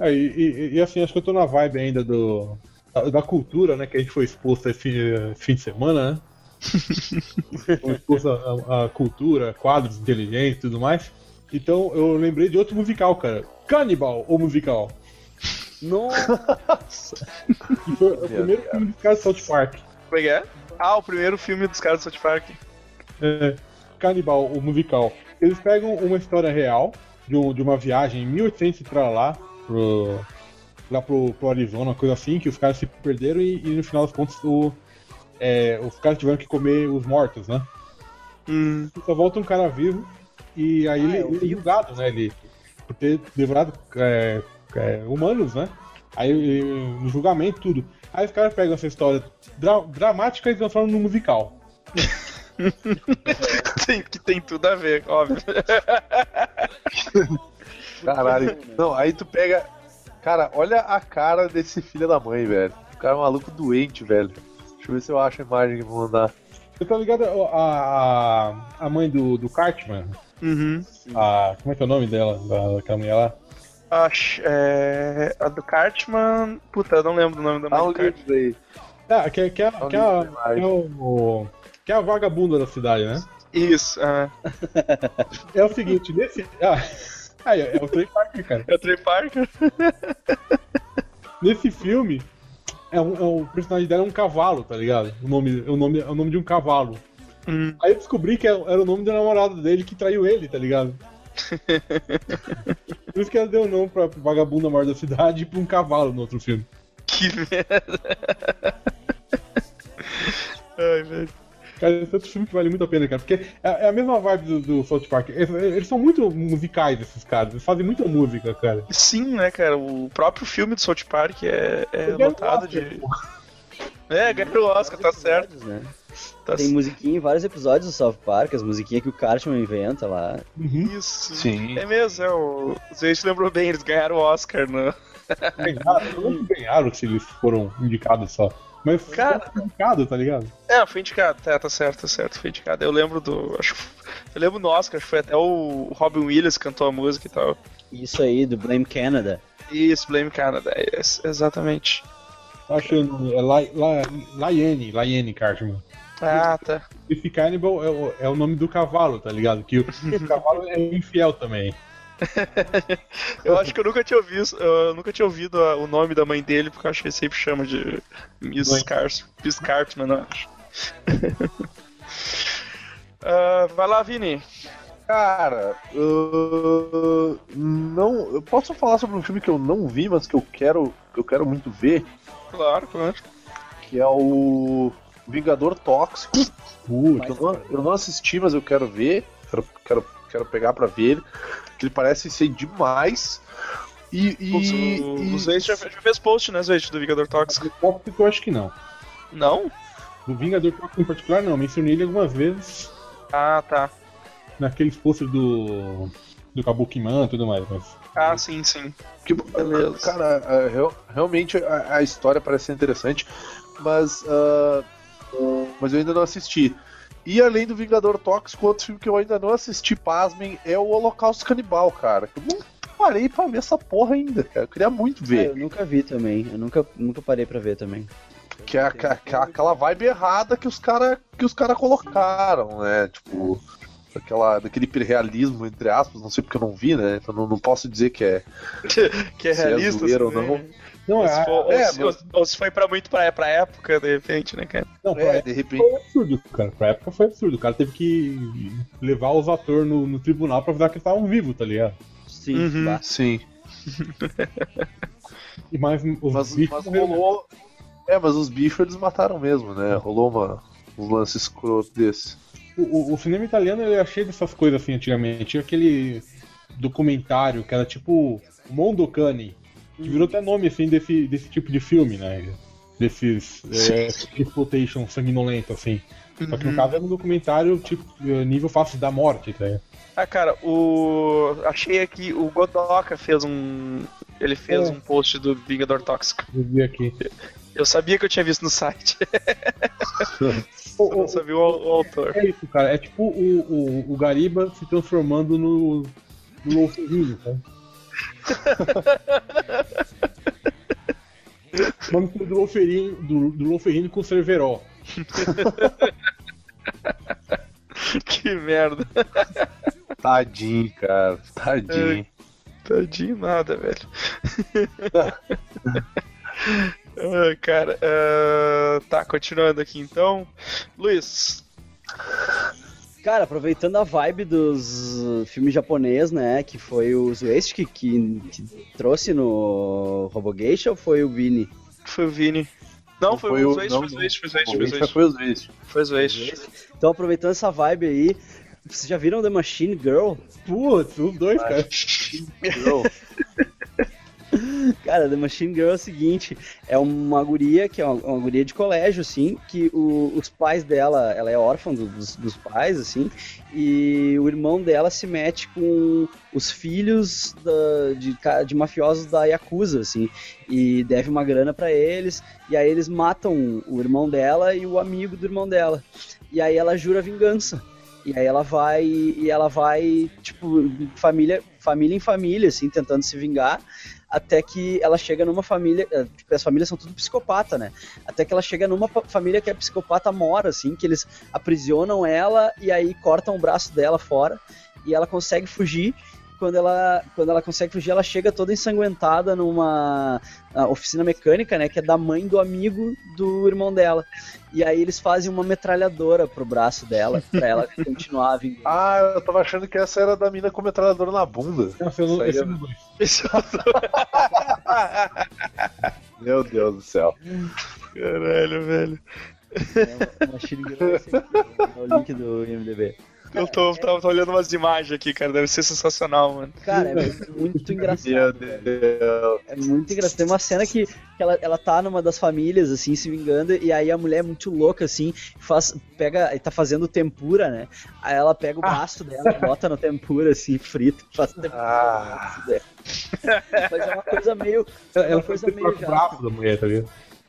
É, e, e- e, assim, acho que eu tô na vibe ainda do. Da, da cultura, né? Que a gente foi exposto esse esse fim de semana, né? à, à cultura, quadros inteligentes e tudo mais. Então eu lembrei de outro musical, cara. Cannibal, o musical. Nossa, Que foi o primeiro filme dos caras de South Park. Como é que é? Ah, o primeiro filme dos caras do South Park. É, Cannibal, o musical. Eles pegam uma história real de, um- de uma viagem em 1800 pra lá, pro, lá pro, pro Arizona, uma coisa assim, que os caras se perderam e, e no final das contas o, é, os caras tiveram que comer os mortos, né? Hum. Só volta um cara vivo e aí Ah, ele, é é julgado, né? Ele, por ter devorado é, é, humanos, né? Aí no julgamento, tudo. Aí os caras pegam essa história dra- dramática e transformam num musical. Tem, que tem tudo a ver, óbvio. Caralho. Não, aí tu pega. Cara, olha a cara desse filho da mãe, velho. O cara é um maluco doente, velho. Deixa eu ver se eu acho a imagem que eu vou mandar. Você tá ligado a, a, a mãe do, do Cartman? Uhum. A, como é que é o nome dela, da, daquela mulher lá? Acho, é, a do Cartman. Puta, eu não lembro o nome da mãe do Cartman. aí. Ah, que, é- que, é, que, é, a- que, é o, que é a vagabunda da cidade, né? Isso, é. É o seguinte, nesse. Ah, aí, é o Trey Parker, cara. É o Trey Parker? Nesse filme, é um, é um- o personagem dela é um cavalo, tá ligado? O nome, o nome, é o nome de um cavalo. Hum. Aí eu descobri que era era o nome da namorada dele que traiu ele, tá ligado? Por isso que ela deu o nome pra vagabunda maior da cidade e pra um cavalo no outro filme. Que merda. Ai, velho. Cara, esse é outro filme que vale muito a pena, cara. Porque é, é a mesma vibe do, do South Park. Eles, eles são muito musicais, esses caras. Eles fazem muita música, cara. Sim, né, cara? O próprio filme do South Park é, é lotado de. pô. É, ganhou o Oscar, tá certo. né? Tá Tem musiquinha em vários episódios do South Park, as musiquinhas que o Cartman inventa lá. Uhum. Isso. Sim. É mesmo, é o. Você lembrou bem, eles ganharam o Oscar, né? Ganharam, não ganharam se eles foram indicados só. Mas Cara- foram indicados, tá ligado? É, foi indicado, tá, tá certo, tá certo, foi indicado. Eu lembro do. Acho, eu lembro no Oscar, acho que foi até o Robin Williams que cantou a música e tal. Isso aí, do Blame Canada. Isso, Blame Canada, é, é, exatamente. Acho que é La, La, Laiane, Laiane Cartman. Ah, tá. Esse Cannibal é o, é o nome do cavalo, tá ligado? Que o, o cavalo é infiel também. Eu acho que eu nunca tinha ouvido, eu nunca tinha ouvido a- o nome da mãe dele, porque eu acho que ele sempre chama de Miss, Mãe. Cars, Miss Cartman, eu acho. Ah, vai lá, Vini. Cara, uh, não. Eu posso falar sobre um filme que eu não vi, mas que eu quero, que eu quero muito ver, Claro, claro. que é o Vingador Tóxico. Putz, Eu não, eu não assisti, mas eu quero ver. Quero, quero, quero pegar pra ver ele. Que ele parece ser demais. E. e, e- o, o Zweit já, já fez post, né, Zweit, do Vingador Tóxico? Tóxico eu acho que não. Não? Do Vingador Tóxico em particular, não. Mencionei ele algumas vezes Ah, tá. naqueles posters do. do Kabukiman e tudo mais, mas. Ah, sim, sim. que- Beleza. Cara, é, real- realmente a, a história parece ser interessante, mas. ah, mas eu ainda não assisti. E além do Vingador Tóxico, outro filme que eu ainda não assisti, pasmem, é o Holocausto Canibal, cara. Eu não parei pra ver essa porra ainda, cara. Eu queria muito É, ver. eu nunca vi também. Eu nunca, nunca parei pra ver também. Que é, que é- que é aquela vibe errada que os caras que os cara colocaram, né? Tipo, aquela, daquele hiperrealismo, entre aspas, não sei porque eu não vi, né? Então não, não posso dizer que é, Que é se é realista. zoeira ou assim, não. Não, Ou é, se, for- ou é, se- mas- ou se foi pra muito pra, pra época, de repente, né, cara? não, pra É, época de repente. foi absurdo, cara. Pra época foi absurdo. O cara teve que levar os atores no, no tribunal pra avisar que eles estavam vivos, tá ligado? Sim, Uhum. bah. Sim. E mais os Mas, bichos mas rolou. É, mas os bichos eles mataram mesmo, né? Rolou uma, um lance escroto desse. O, o- o cinema italiano ele é cheio dessas coisas assim antigamente. Tinha aquele documentário que era tipo Mondo Cane, que virou até nome assim desse, desse tipo de filme, né? Desses é, exploitation sanguinolento, assim. Só que no Uhum. caso era um documentário tipo eh, nível fácil da morte, tá? Ah, cara, o. Achei aqui, o Godoka fez um. Ele fez É. um post do Vingador Tóxico. Eu vi aqui. Eu sabia que eu tinha visto no site. O- Eu não o- sabia o, o autor. é isso, cara. É tipo o, o, o Gariba se transformando no. no Wolverine, tá? Uma mistura do Wolverine, do, do Wolverine com o Cerveró. Que merda. Tadinho, cara. Tadinho. Tadinho nada, velho. Ah, cara, ah, tá, continuando aqui então. Luiz, Cara, aproveitando a vibe dos filmes japonês, né? Que foi o Zueste que, que, que trouxe no Robogeisha ou foi o Vini? foi o Vini. Não, foi, Foi o não, foi o Zwist, foi o Zwist, foi o foi. Foi. Então, aproveitando essa vibe aí, vocês já viram The Machine Girl? Putz, os dois, cara. Cara, The Machine Girl é o seguinte, é uma guria que é uma, uma guria de colégio, assim, que o- os pais dela, ela é órfã do- dos, dos pais, assim, e o irmão dela se mete com os filhos da- de, de mafiosos da Yakuza, assim, e deve uma grana pra eles, e aí eles matam o irmão dela e o amigo do irmão dela. E aí ela jura vingança. E aí ela vai e ela vai tipo família, família em família assim, tentando se vingar, até que ela chega numa família, eh, tipo, as famílias são tudo psicopata, né? Até que ela chega numa família que é psicopata mora assim, que eles aprisionam ela e aí cortam o braço dela fora e ela consegue fugir. Quando ela, quando ela consegue fugir, ela chega toda ensanguentada numa ah, oficina mecânica, né? Que é da mãe do amigo do irmão dela. E aí eles fazem uma metralhadora pro braço dela, pra ela continuar a vingança. Ah, eu tava achando que essa era da mina com metralhadora na bunda. Nossa, eu não, esse é- não vi. Meu Deus do céu. Caralho, velho. É uma esse aqui, é o link do IMDB. Eu tô, tô, tô olhando umas imagens aqui, cara. Deve ser sensacional, mano. Cara, é muito, muito engraçado. Meu. Deus. É muito engraçado. Tem uma cena que, que ela, ela tá numa das famílias, assim, se vingando, e aí a mulher é muito louca, assim, faz, pega, tá fazendo tempura, né? Aí ela pega o braço dela, bota no tempura, assim, frito, faz tempura. Ah. no. Mas é uma coisa meio. Ela, uma ela coisa meio da mulher, tá?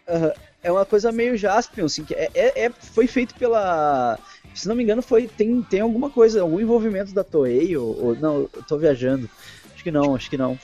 Aham. É uma coisa meio Jaspion, assim, que é, é, é- foi feito pela. Se não me engano, foi. Tem, tem alguma coisa, algum envolvimento da Toei, ou, ou- Não, eu tô viajando. Acho que não, acho que não.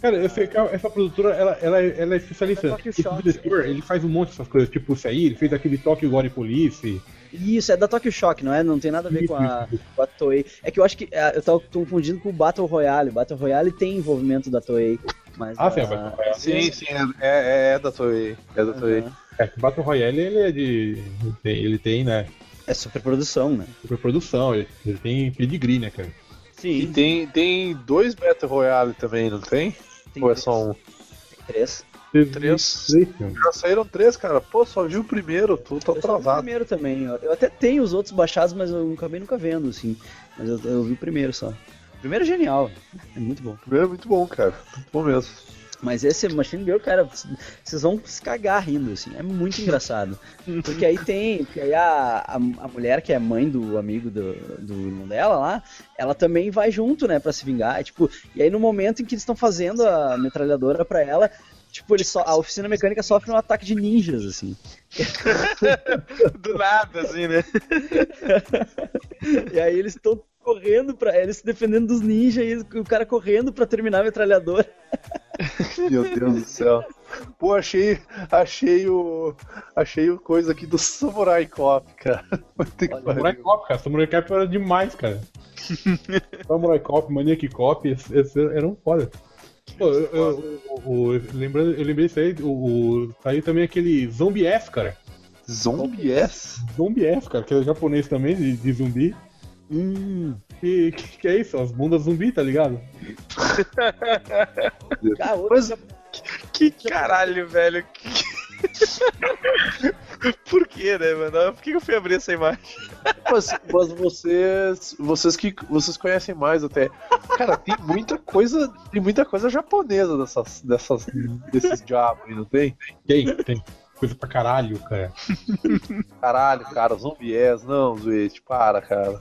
Cara, eu sei que essa produtora, ela, ela, ela é especialista. É Tokyo Esse Shock. diretor, ele faz um monte dessas coisas, tipo isso aí, ele fez aquele Tokyo Gore Police. Isso, é da Tokyo Shock, não é? Não tem nada a ver com a, com a Toei. É que eu acho que. é, eu tava confundindo com o Battle Royale. Battle Royale tem envolvimento da Toei. Mas Ah, sim, é Battle Royale. Sim, sim, é, é, é da Toei. É da Toei. É, o Battle Royale, ele é de... Ele tem, né, É superprodução, né? superprodução, ele, ele tem pedigree, né, cara? E Sim, tem, tem dois Battle Royale também, não tem? tem Ou é três. só um? Tem três. Teve Três. três. Já saíram três, cara. Pô, só vi o primeiro, tu tá Eu vi o primeiro também. ó. Eu até tenho os outros baixados, mas eu acabei nunca vendo, assim. Mas eu, eu vi o primeiro só. O primeiro é genial, é muito bom. O primeiro é muito bom, cara. Muito bom mesmo. Mas esse Machine Girl, cara, vocês vão se cagar rindo, assim. É muito engraçado. Porque aí tem. Porque aí a, a, a mulher que é mãe do amigo do, do irmão dela lá, ela também vai junto, né, pra se vingar. E, tipo, e aí no momento em que eles estão fazendo a metralhadora pra ela. Tipo, ele só, a oficina mecânica sofre um ataque de ninjas, assim. Do nada, assim, né? E aí eles estão correndo pra. Ele se defendendo dos ninjas e o cara correndo pra terminar a metralhadora. Meu Deus do céu. Pô, achei, achei o. Achei o coisa aqui do Samurai Cop, cara. Olha, Samurai. Cop, cara. Samurai Cop era demais, cara. Samurai Cop, Maniac Cop, esses, esses eram foda. Pô, eu, eu- o- lembrando, eu lembrei isso aí, o, o, saiu também aquele Zombie S, cara. Zombie S? Zombie S, cara, que é japonês também, de, de zumbi. Hum. E que, que é isso? As bundas zumbi, tá ligado? Ah, outro, Que caralho, velho. Que- Por que, né, mano? Por que eu fui abrir essa imagem? Mas, mas vocês. Vocês que. Vocês conhecem mais até. Cara, tem muita coisa. Tem muita coisa japonesa dessas. dessas desses diabos aí, não tem? Tem, tem. Coisa pra caralho, cara. Caralho, cara, Zombie S, não, Zuete, para, cara.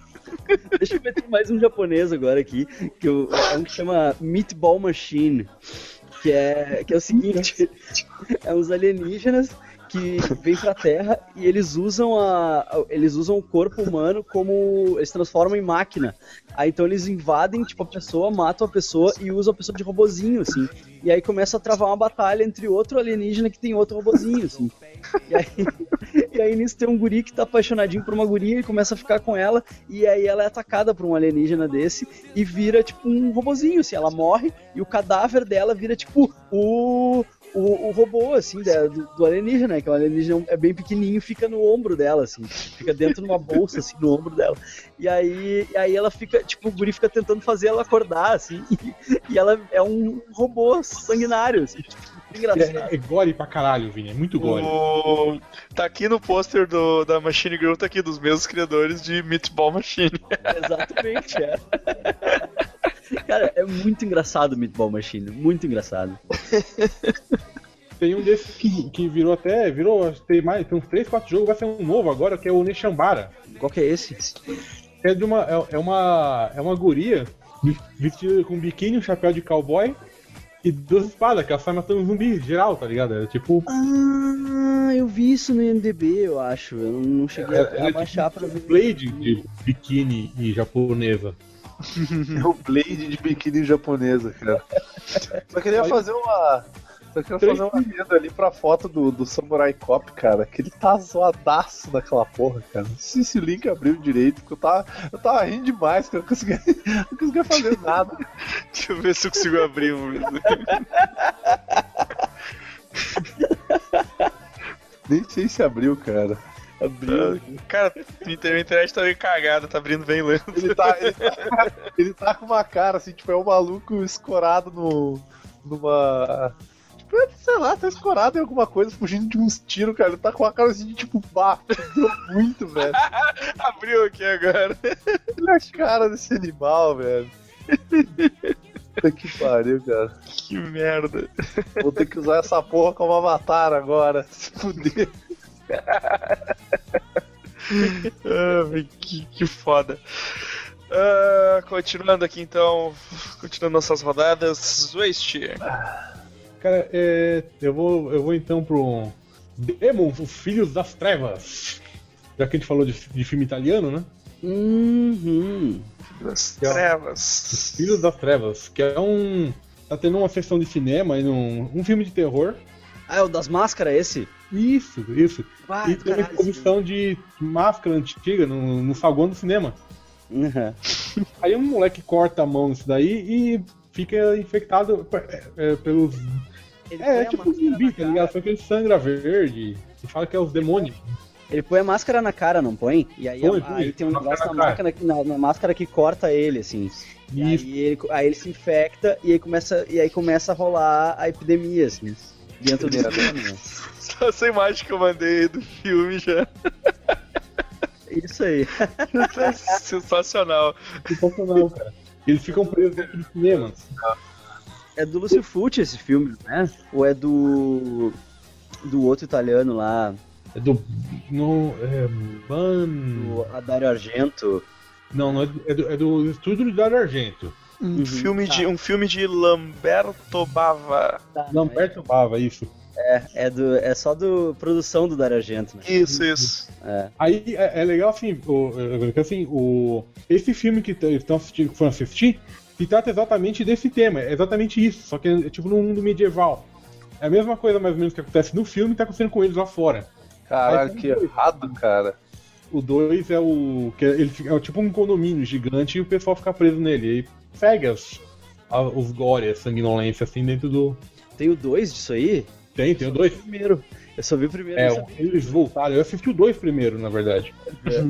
Deixa eu meter mais um japonês agora aqui, que eu- é um que chama Meatball Machine, que é, que é o seguinte, é uns alienígenas que vêm pra Terra e eles usam a, a- eles usam o corpo humano como eles transformam em máquina. Aí então eles invadem tipo a pessoa, matam a pessoa e usam a pessoa de robozinho assim. E aí começa a travar uma batalha entre outro alienígena que tem outro robozinho assim. E aí, e aí nisso tem um guri que tá apaixonadinho por uma guria e começa a ficar com ela e aí ela é atacada por um alienígena desse e vira tipo um robozinho, assim, ela morre e o cadáver dela vira tipo o o, o robô, assim, da- do, do alienígena, né? Que o alienígena é bem pequenininho e fica no ombro dela, assim. Fica dentro de uma bolsa, assim, no ombro dela. E aí, e aí ela fica, tipo, o guri fica tentando fazer ela acordar, assim. E, e ela é um robô sanguinário, assim. Tipo, engraçado. É, é gore pra caralho, Vini. É muito gore. O... Tá aqui no pôster do- da Machine Girl, tá aqui, dos mesmos criadores de Meatball Machine. Exatamente, é. Cara, é muito engraçado o Meatball Machine, muito engraçado. Tem um desses que, que virou até. Virou, acho que tem mais. Tem uns 3, 4 jogos, vai ser um novo agora, que é o Neshambara. Qual que é esse? É de uma. É, é uma. É uma guria vestida com biquíni, um chapéu de cowboy e duas espadas, que ela sai matando zumbi geral, tá ligado? É tipo. Ah, eu vi isso no MDB, eu acho. Eu não- cheguei a, é a baixar pra ver. Blade de biquíni e japonesa. É o Blade de biquíni japonesa, cara. Só queria fazer uma. Só queria fazer uma adendo ali pra foto do, do Samurai Cop, cara. Que ele tá zoadaço daquela porra, cara. Não sei se o link abriu direito, porque eu tava, eu tava rindo demais, que eu não conseguia, não conseguia fazer nada. Deixa eu ver se eu consigo abrir um. Nem sei se abriu, cara. Abriu. Cara, minha inter- minha internet tá meio cagada, tá abrindo bem lento. Ele tá, ele tá, ele tá com uma cara assim, tipo, é um maluco escorado no. numa. Tipo, sei lá, tá escorado em alguma coisa, fugindo de uns tiros, cara. Ele tá com uma cara assim de tipo, bah, muito, velho. Abriu aqui agora. Olha a cara desse animal, velho. Puta que pariu, cara. Que merda. Vou ter que usar essa porra como avatar agora. Se fuder. Ah, que, que foda. Ah, continuando aqui então, continuando nossas rodadas, Waste. Cara, é, eu, vou, eu vou então pro Demon, os Filhos das Trevas. Já que a gente falou de, de filme italiano, né? Uhum. Das Que é o- trevas. Filhos das Trevas, que é um. Tá tendo uma sessão de cinema e num, um filme de terror. Ah, é o das máscaras esse? Isso, isso. Ah, e caralho, exposição de máscara antiga no, no saguão do cinema. Uhum. Aí um moleque corta a mão nisso daí e fica infectado é, é, pelos. Ele É, é a tipo máscara zumbi, tá ligado? Só que ele sangra verde. E fala que é os demônios. Ele põe a máscara na cara, não põe? E aí, Põe, a- põe. aí tem um negócio na, máquina, na, na máscara que corta ele, assim. E Isso. aí ele, aí ele se infecta e aí começa, e aí começa a rolar a epidemia, assim. Dentro cinema. Só essa imagem que eu mandei do filme já. Isso aí. Sensacional. Sensacional, cara. Eles ficam presos dentro do cinema. É do Lucio Fulci esse filme, né? Ou é do. do outro italiano lá, É do. Não. É. Ban. do Dario Argento? Não, não é do, é do, é do estúdio de Dario Argento. Um, Uhum, filme tá. de, um filme de Lamberto Bava. Tá, Lamberto Bava, isso. É, é, do, é só do produção do Dario Argento, né? Isso, isso. É. Aí é, é legal assim, o, é, que, assim, o, esse filme que estão assistindo, que foram assistir, se trata exatamente desse tema, é exatamente isso, só que é tipo num mundo medieval. É a mesma coisa mais ou menos que acontece no filme tá acontecendo com eles lá fora. Caralho, que errado, cara. O 2 é o. que ele fica- é tipo um condomínio gigante e o pessoal fica preso nele. E aí segue as, a- os gore, a sanguinolência assim dentro do. Tem o 2 disso aí? Tem, tem o 2. Primeiro. Eu só vi o primeiro. É, eles voltaram. Eu assisti o 2 primeiro, na verdade. É.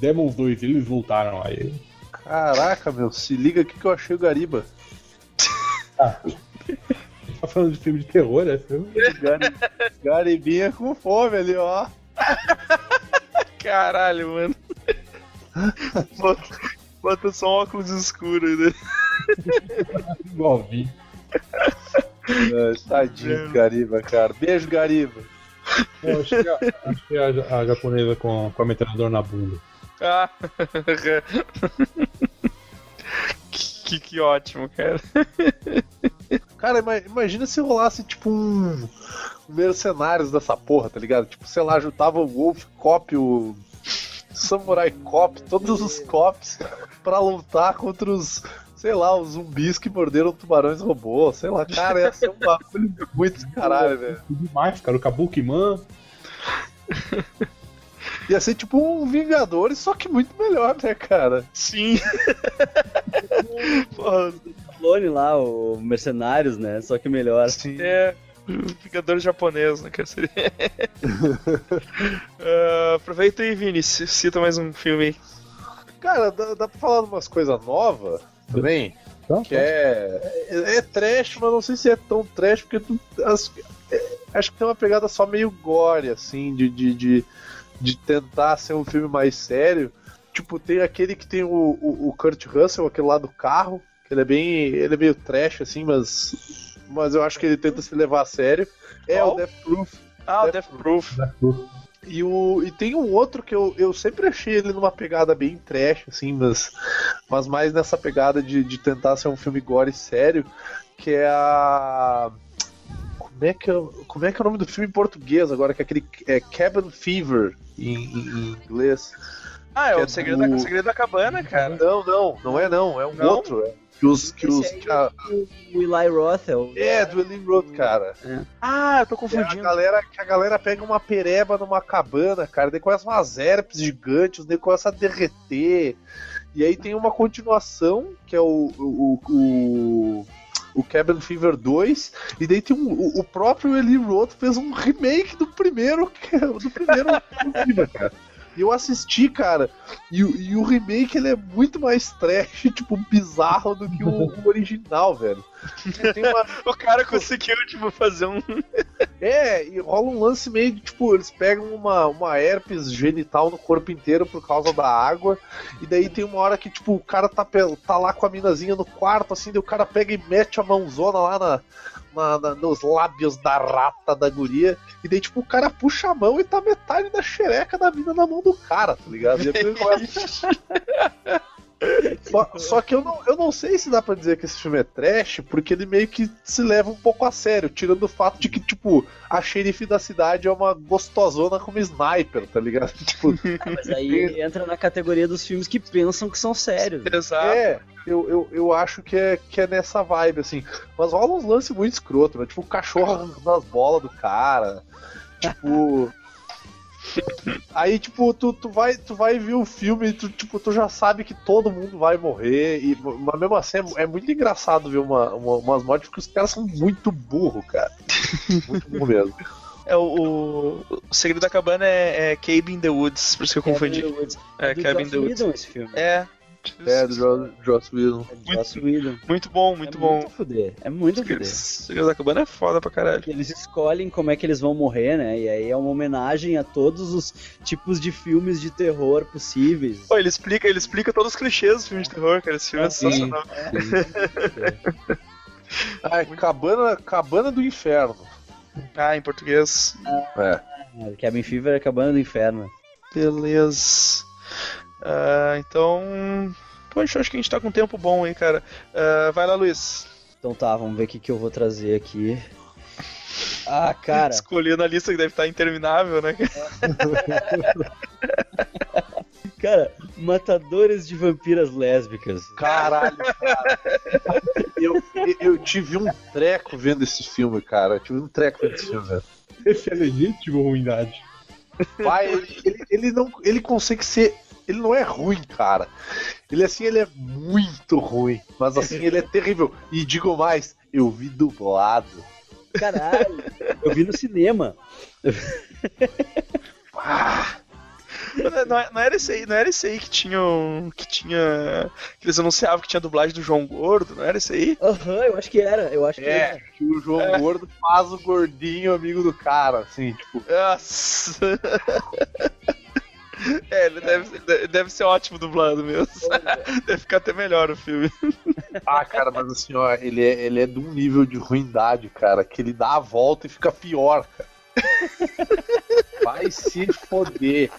Demons 2, eles voltaram aí. Caraca, meu, se liga aqui que eu achei o Gariba. Tá falando de filme de terror, é filme? Gari... Garibinha com fome ali, ó. Caralho, mano. bota, bota só um óculos escuro, né? Igualzinho. É, tadinho, Gariba, cara. Beijo, Gariba. Eu achei a, achei a, a japonesa com, com a metralhadora na bunda. Ah. que, que ótimo, cara. Cara, ima- imagina se rolasse, tipo, um, um mercenários dessa porra, tá ligado? Tipo, sei lá, juntava o Wolf Cop, o Samurai Cop, todos os cops pra lutar contra os, sei lá, os zumbis que morderam tubarões robô, sei lá, cara, ia ser um bagulho muito caralho, velho. Demais, cara. O Kabuki Man. Ia ser tipo um Vingadores, só que muito melhor, né, cara? Sim. Porra, clone lá, o Mercenários, né? Só que melhor. Sim. é. Vingador japonês, né? Que seria. Ah, aproveita aí, Vini. Cita mais um filme aí. Cara, dá, dá pra falar de umas coisas novas também? Tá? Que é, é. É trash, mas não sei se é tão trash, porque tu, as- é, acho que tem uma pegada só meio gore, assim, de, de, de, de tentar ser um filme mais sério. Tipo, tem aquele que tem o, o, o Kurt Russell, aquele lá do carro, que ele é bem. ele é meio trash, assim, mas. Mas eu acho que ele tenta se levar a sério. É Qual? o Death Proof. Ah, o Death Death Proof. E, o, e tem um outro que eu, eu sempre achei ele numa pegada bem trash, assim, mas, mas mais nessa pegada de, de tentar ser um filme gore sério, que é a. Como é que é, o- como é que é o nome do filme em português agora? Que é aquele é Cabin Fever em, em- inglês. Ah, é o é segredo, do- da, segredo da cabana, cara. Não, não, não é não, é um Não? outro. É, que os. Que os que a- O Eli Roth é o... é, do Eli Roth, cara. Ah, eu tô É a confundindo. galera, que a galera pega uma pereba numa cabana, cara, daí começa umas herpes gigantes, daí começa a derreter. E aí tem uma continuação, que é o. o, o, o Cabin Fever 2, e daí tem um, o, o próprio Eli Roth fez um remake do primeiro, que é- do primeiro Fever, cara. Eu assisti, cara, e, e o remake ele é muito mais trash, tipo, bizarro do que o, o original, velho. Uma, O cara conseguiu, tipo, fazer um. é, e rola um lance meio de, tipo, eles pegam uma, uma herpes genital no corpo inteiro por causa da água, e daí tem uma hora que, tipo, o cara tá, tá lá com a minazinha no quarto, assim, daí o cara pega e mete a mãozona lá na, na- na- nos lábios da rata da guria, e daí, tipo, o cara puxa a mão e tá metade da xereca da mina na mão do cara, tá ligado? E depois. Só, só que eu não, eu não sei se dá pra dizer que esse filme é trash, porque ele meio que se leva um pouco a sério, tirando o fato de que, tipo, a xerife da cidade é uma gostosona como sniper, tá ligado? Tipo, Mas aí entra na categoria dos filmes que pensam que são sérios. Exato. é, eu, eu, eu acho que é, que é nessa vibe, assim. Mas rola uns lances muito escroto, né? Tipo, o cachorro arrancando as bolas do cara. Tipo. Aí, tipo, tu, tu, vai, tu vai ver o filme e tu, tipo, tu já sabe que todo mundo vai morrer. E, mas mesmo assim, é, é muito engraçado ver uma, uma- umas mortes porque os caras são muito burro, cara. Muito burro mesmo. É, o, o, o segredo da cabana é, é in the Woods, por isso que eu confundi. Cabin in the Woods. É, do Cabin in Joss the Woods. Esse filme. É. É, do Jo- Joss Whedon. É Joss Whedon. Muito bom, muito é bom. Muito fuder. É muito fuder. Segredo da cabana é foda pra caralho. Eles escolhem como é que eles vão morrer, né? E aí é uma homenagem a todos os tipos de filmes de terror possíveis. Pô, ele explica, ele explica todos os clichês do filme de terror, cara. Esse filme é Sim. sensacional. Ai, cabana, cabana do Inferno. Ah, em português. É. É, Cabin Fever é a cabana do inferno. Beleza. Ah, então. Poxa, acho que a gente tá com um tempo bom aí, cara. Ah, vai lá, Luiz. Então tá, vamos ver o que, que eu vou trazer aqui. Ah, cara. Escolhendo a lista que deve estar interminável, né? Cara, matadores de vampiras lésbicas. Caralho, cara. Eu, eu, tive um treco vendo esse filme, cara. Eu tive um treco vendo esse filme, velho. Esse é legítimo ruindade. Pai, ele, ele não. Ele consegue ser. Ele não é ruim, cara. Ele assim, ele é muito ruim. Mas assim, ele é terrível. E digo mais, eu vi dublado. Caralho, eu vi no cinema. Ah, Não, não- não era esse aí, não era esse aí que tinha. Que tinha. Que eles anunciavam que tinha dublagem do João Gordo, não era esse aí? Aham, eu acho que era, eu acho que é, era. que o João Gordo faz o gordinho amigo do cara, assim, tipo. Nossa. É, ele deve, ele deve ser ótimo dublado mesmo. Deve ficar até melhor o filme. Ah, cara, mas assim, ó, ele é, ele é de um nível de ruindade, cara, que ele dá a volta e fica pior, cara. Vai se foder.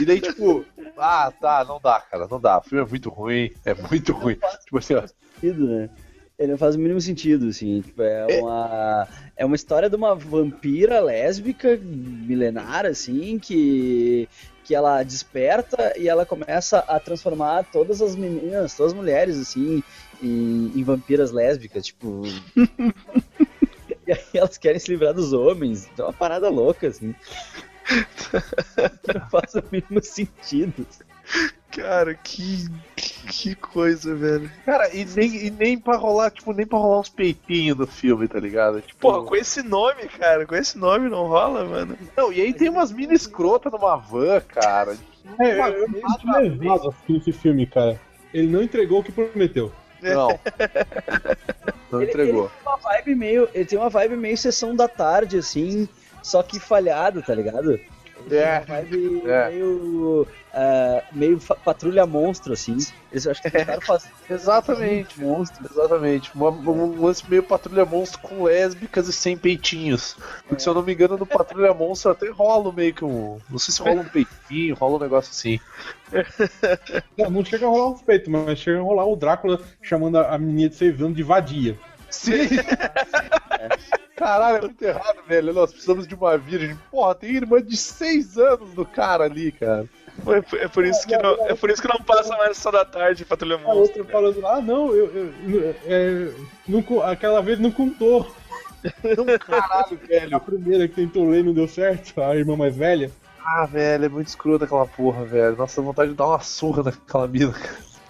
E daí, tipo, ah, tá, não dá, cara, não dá. O filme é muito ruim, é muito ruim. Tipo assim, ó, sentido, né? Ele não faz o mínimo sentido, assim. Tipo, é uma. É uma história de uma vampira lésbica milenar, assim, que. Que ela desperta e ela começa a transformar todas as meninas, todas as mulheres, assim, em, em vampiras lésbicas, tipo. e aí elas querem se livrar dos homens. É uma parada louca, assim. que não faz o mínimo sentido. Cara, que. Que coisa, velho. cara, e nem, e nem pra rolar, tipo, nem pra rolar uns peitinhos no filme, tá ligado? Tipo, Porra, com esse nome, cara, com esse nome não rola, mano. não, e aí tem umas mini escrotas numa van, cara. É, eu, eu me senti levado assistindo esse filme, cara. Ele não entregou o que prometeu. Não. Não Ele- entregou. uma vibe meio. Ele tem uma vibe meio sessão da tarde, assim, só que falhado, tá ligado? É. Vibe É. meio. ah, meio patrulha monstro, assim. Eles eu acho que tentaram fazer Exatamente. monstro. Exatamente. Uma- um lance meio patrulha monstro com lésbicas e sem peitinhos. Porque se eu não me engano, no patrulha monstro até rola meio que um. Não sei se rola um peitinho, rola um negócio assim. Não, não chega a rolar um peito, mas chega a rolar o Drácula chamando a menina de 6 anos de vadia. Sim! Caralho, é muito errado, velho. Nós precisamos de uma virgem. Porra, tem irmã de 6 anos do cara ali, cara. É por, é por isso que não, é por isso que não passa mais só da tarde Patrulha A Monstro. outra falando, ah não, eu, eu- é, não aquela vez não contou. Caralho, velho. A primeira que tentou ler não deu certo, a irmã mais velha. Ah, velho, é muito escroto aquela porra, velho. Nossa, dá vontade de dar uma surra naquela mina.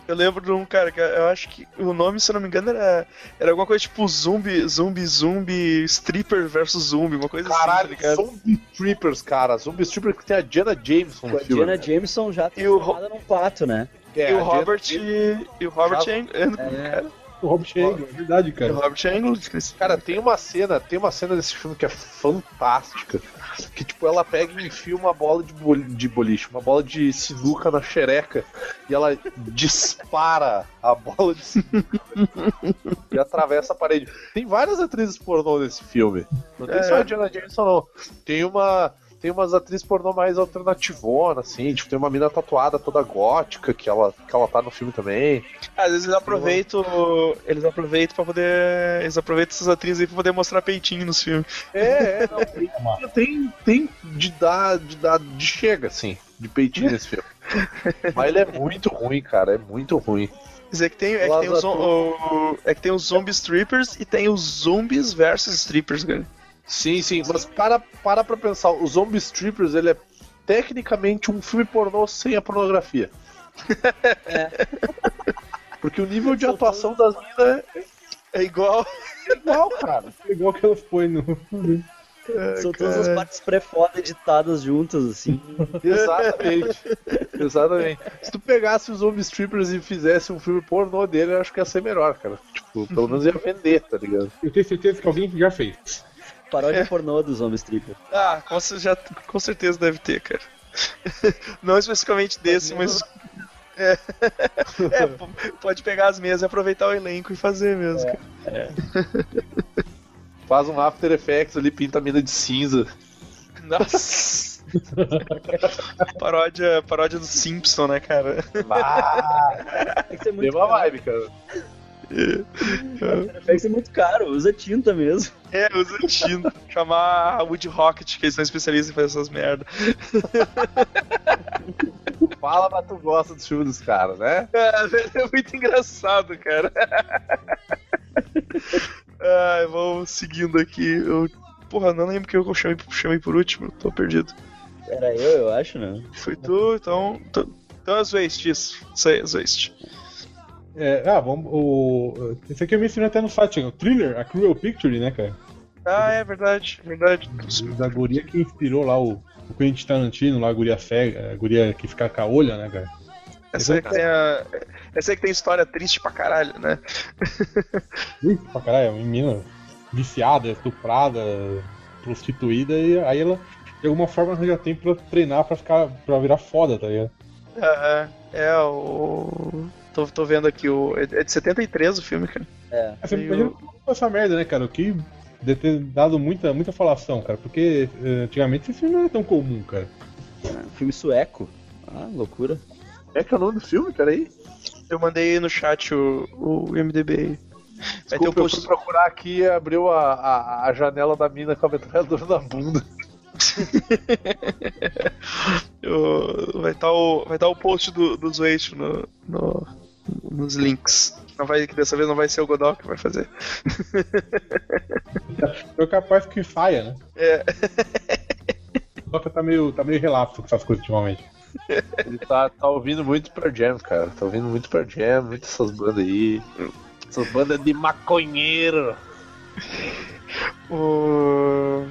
Eu lembro de um cara que eu acho que o nome, se eu não me engano, era, era alguma coisa tipo zumbi, zumbi, zumbi, stripper versus zumbi, uma coisa Caralho, assim, tá ligado? Zombie Strippers, cara. Zombie Strippers que tem a Diana Jameson no A filme. Diana Jameson já E o transformada num pato, né? É, e o Diana Robert. Jameson- E o Robert Já- Ang- É. cara, O Rob Schengen, é verdade, e o cara. Robert Angle. esqueci. Cara, tem uma cena, tem uma cena desse filme que é fantástica. Que, tipo, ela pega e enfia uma bola de, bol de boliche, uma bola de sinuca na xereca e ela dispara a bola de sinuca e atravessa a parede. Tem várias atrizes pornô nesse filme. Não tem É. só a Diana Jameson, não. Tem uma. Tem umas atrizes pornô mais alternativona, assim, tipo, tem uma mina tatuada toda gótica que ela, que ela tá no filme também. Às vezes eles aproveitam. Eles aproveitam pra poder. Eles aproveitam essas atrizes aí pra poder mostrar peitinho nos filmes. É, é, não, tem, tem, tem de dar, de dar, de chega, assim, de peitinho nesse filme. Mas ele é muito ruim, cara, é muito ruim. Dizer, que tem, é, que tem os, o, é que tem os zombie strippers e tem os zombies versus strippers, cara. Sim, sim, mas para, para pra pensar, o Zombie Strippers, ele é tecnicamente um filme pornô sem a pornografia. Porque o nível de atuação das minas É igual. é igual, cara. É igual que elas põem no. São todas as partes pré-foda editadas juntas, assim. Exatamente. Exatamente. Se tu pegasse os Zombie Strippers e fizesse um filme pornô dele, eu acho que ia ser melhor, cara. Tipo, pelo menos ia vender, tá ligado? Eu tenho certeza que alguém já fez. Paródia pornô dos Zombie Stripper. Ah, com, já, com certeza deve ter, cara. Não especificamente desse, mas. É, É, pode pegar as mesas e aproveitar o elenco e fazer mesmo. cara. Faz um After Effects ali, pinta a mina de cinza. Nossa! paródia, paródia do Simpson, né, cara? Ah, Tem que ser muito mesma vibe, cara. Vai ser muito caro, usa tinta mesmo. É, usa tinta. Chamar a Wood Rocket, que eles são especialistas em fazer essas merda. Fala, mas tu gosta do filme dos caras, né? É, é muito engraçado, cara. Ai, vamos seguindo aqui. Eu, porra, não lembro que eu chamei, chamei por último, tô perdido. Era eu, eu acho, né? Foi tu, então. Então é Zwast, isso. Isso aí, é Zwast. É, ah, vamos. O, esse aqui eu mencionei até no site, o thriller, a Cruel Picture, né, cara? Ah, é verdade, verdade. Da guria que inspirou lá o, o Quentin Tarantino, lá a guria cega, a guria que fica com a olha, né, cara? Essa aí que tem a. Essa aí que tem história triste pra caralho, né? Ih, pra caralho, uma menina viciada, estuprada, prostituída, e aí ela, de alguma forma, arranja tempo pra treinar pra ficar. pra virar foda, tá ligado? É, é o. Tô, tô vendo aqui, o. É de 73 o filme, cara. É. Aí Você E imagina o- essa merda, né, cara? O que deve ter dado muita, muita falação, cara, porque eh, antigamente esse filme não era tão comum, cara. Filme sueco. Ah, loucura. É que é o nome do filme, peraí. Eu mandei aí no chat o, o MDB aí. Vai ter o Desculpa, eu post. fui procurar aqui e abriu a, a, a janela da mina com a metralhadora na bunda. vai estar o, vai tá o post do, do Zweit no, no- nos links. Não vai, que dessa vez não vai ser o Godot que vai fazer. É capaz que saia, né? É. Só que tá meio, tá meio relapso com essas coisas ultimamente. Ele tá, tá ouvindo muito Pearl Jam, cara. Tá ouvindo muito Pearl Jam, muitas essas bandas aí. Essas bandas de maconheiro. O.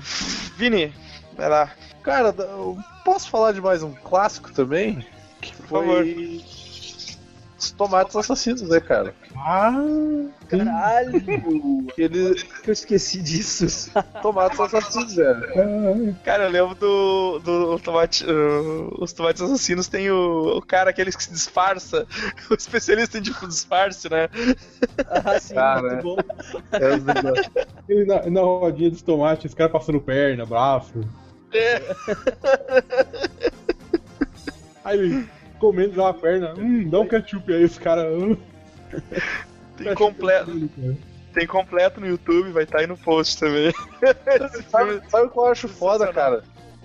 Vini, vai lá. Cara, eu posso falar de mais um clássico também? Que Por foi. Os tomates assassinos, né, cara? Ah, Caralho! Que ele. que eu esqueci disso. Tomates assassinos, velho. Cara, eu lembro do. do tomate, uh, os tomates assassinos tem o, o cara aquele que se disfarça, o especialista em tipo, disfarce, né? Ah, sim, Cara, muito é. bom. É ele na, na rodinha dos tomates, os caras passando perna, braço. É. Aí ele comendo lá a perna, hum, dá um ketchup aí, os caras. Hum, Tem completo, cara. tem completo no YouTube, vai estar aí no post também. Esse Sabe, sabe o que eu acho foda, cara?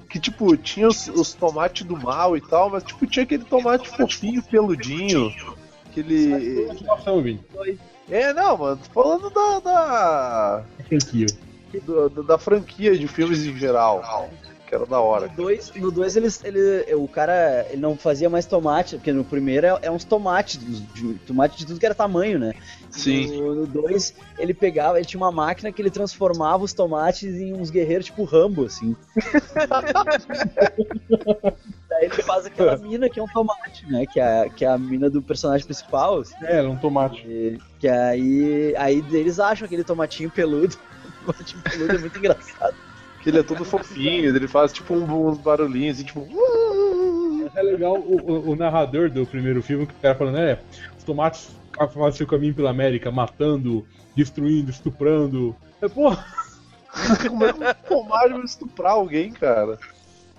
Que, tipo, tinha os, os tomates do mal e tal, mas, tipo, tinha aquele tomate fofinho, peludinho. Aquele. É, não, mano, tô falando da. da, Franquia. do- da, da franquia de filmes em geral. Que era da hora. No 2, no dois eles, ele, o cara ele não fazia mais tomate, porque no primeiro é, é uns tomates, de, tomate de tudo que era tamanho, né? No 2, ele pegava, ele tinha uma máquina que ele transformava os tomates em uns guerreiros tipo Rambo, assim. Daí ele faz aquela mina que é um tomate, né? Que é, que é a mina do personagem principal. assim, É, era um tomate. e- que aí, aí eles acham aquele tomatinho peludo. O tomatinho peludo é muito engraçado. Que ele é todo fofinho, ele faz, tipo, um- uns barulhinhos, assim, tipo. É legal o, o- o narrador do primeiro filme que o cara falando, é, os tomates fazem seu caminho pela América, matando, destruindo, estuprando. É, porra, Como é que um tomate vai estuprar alguém, cara?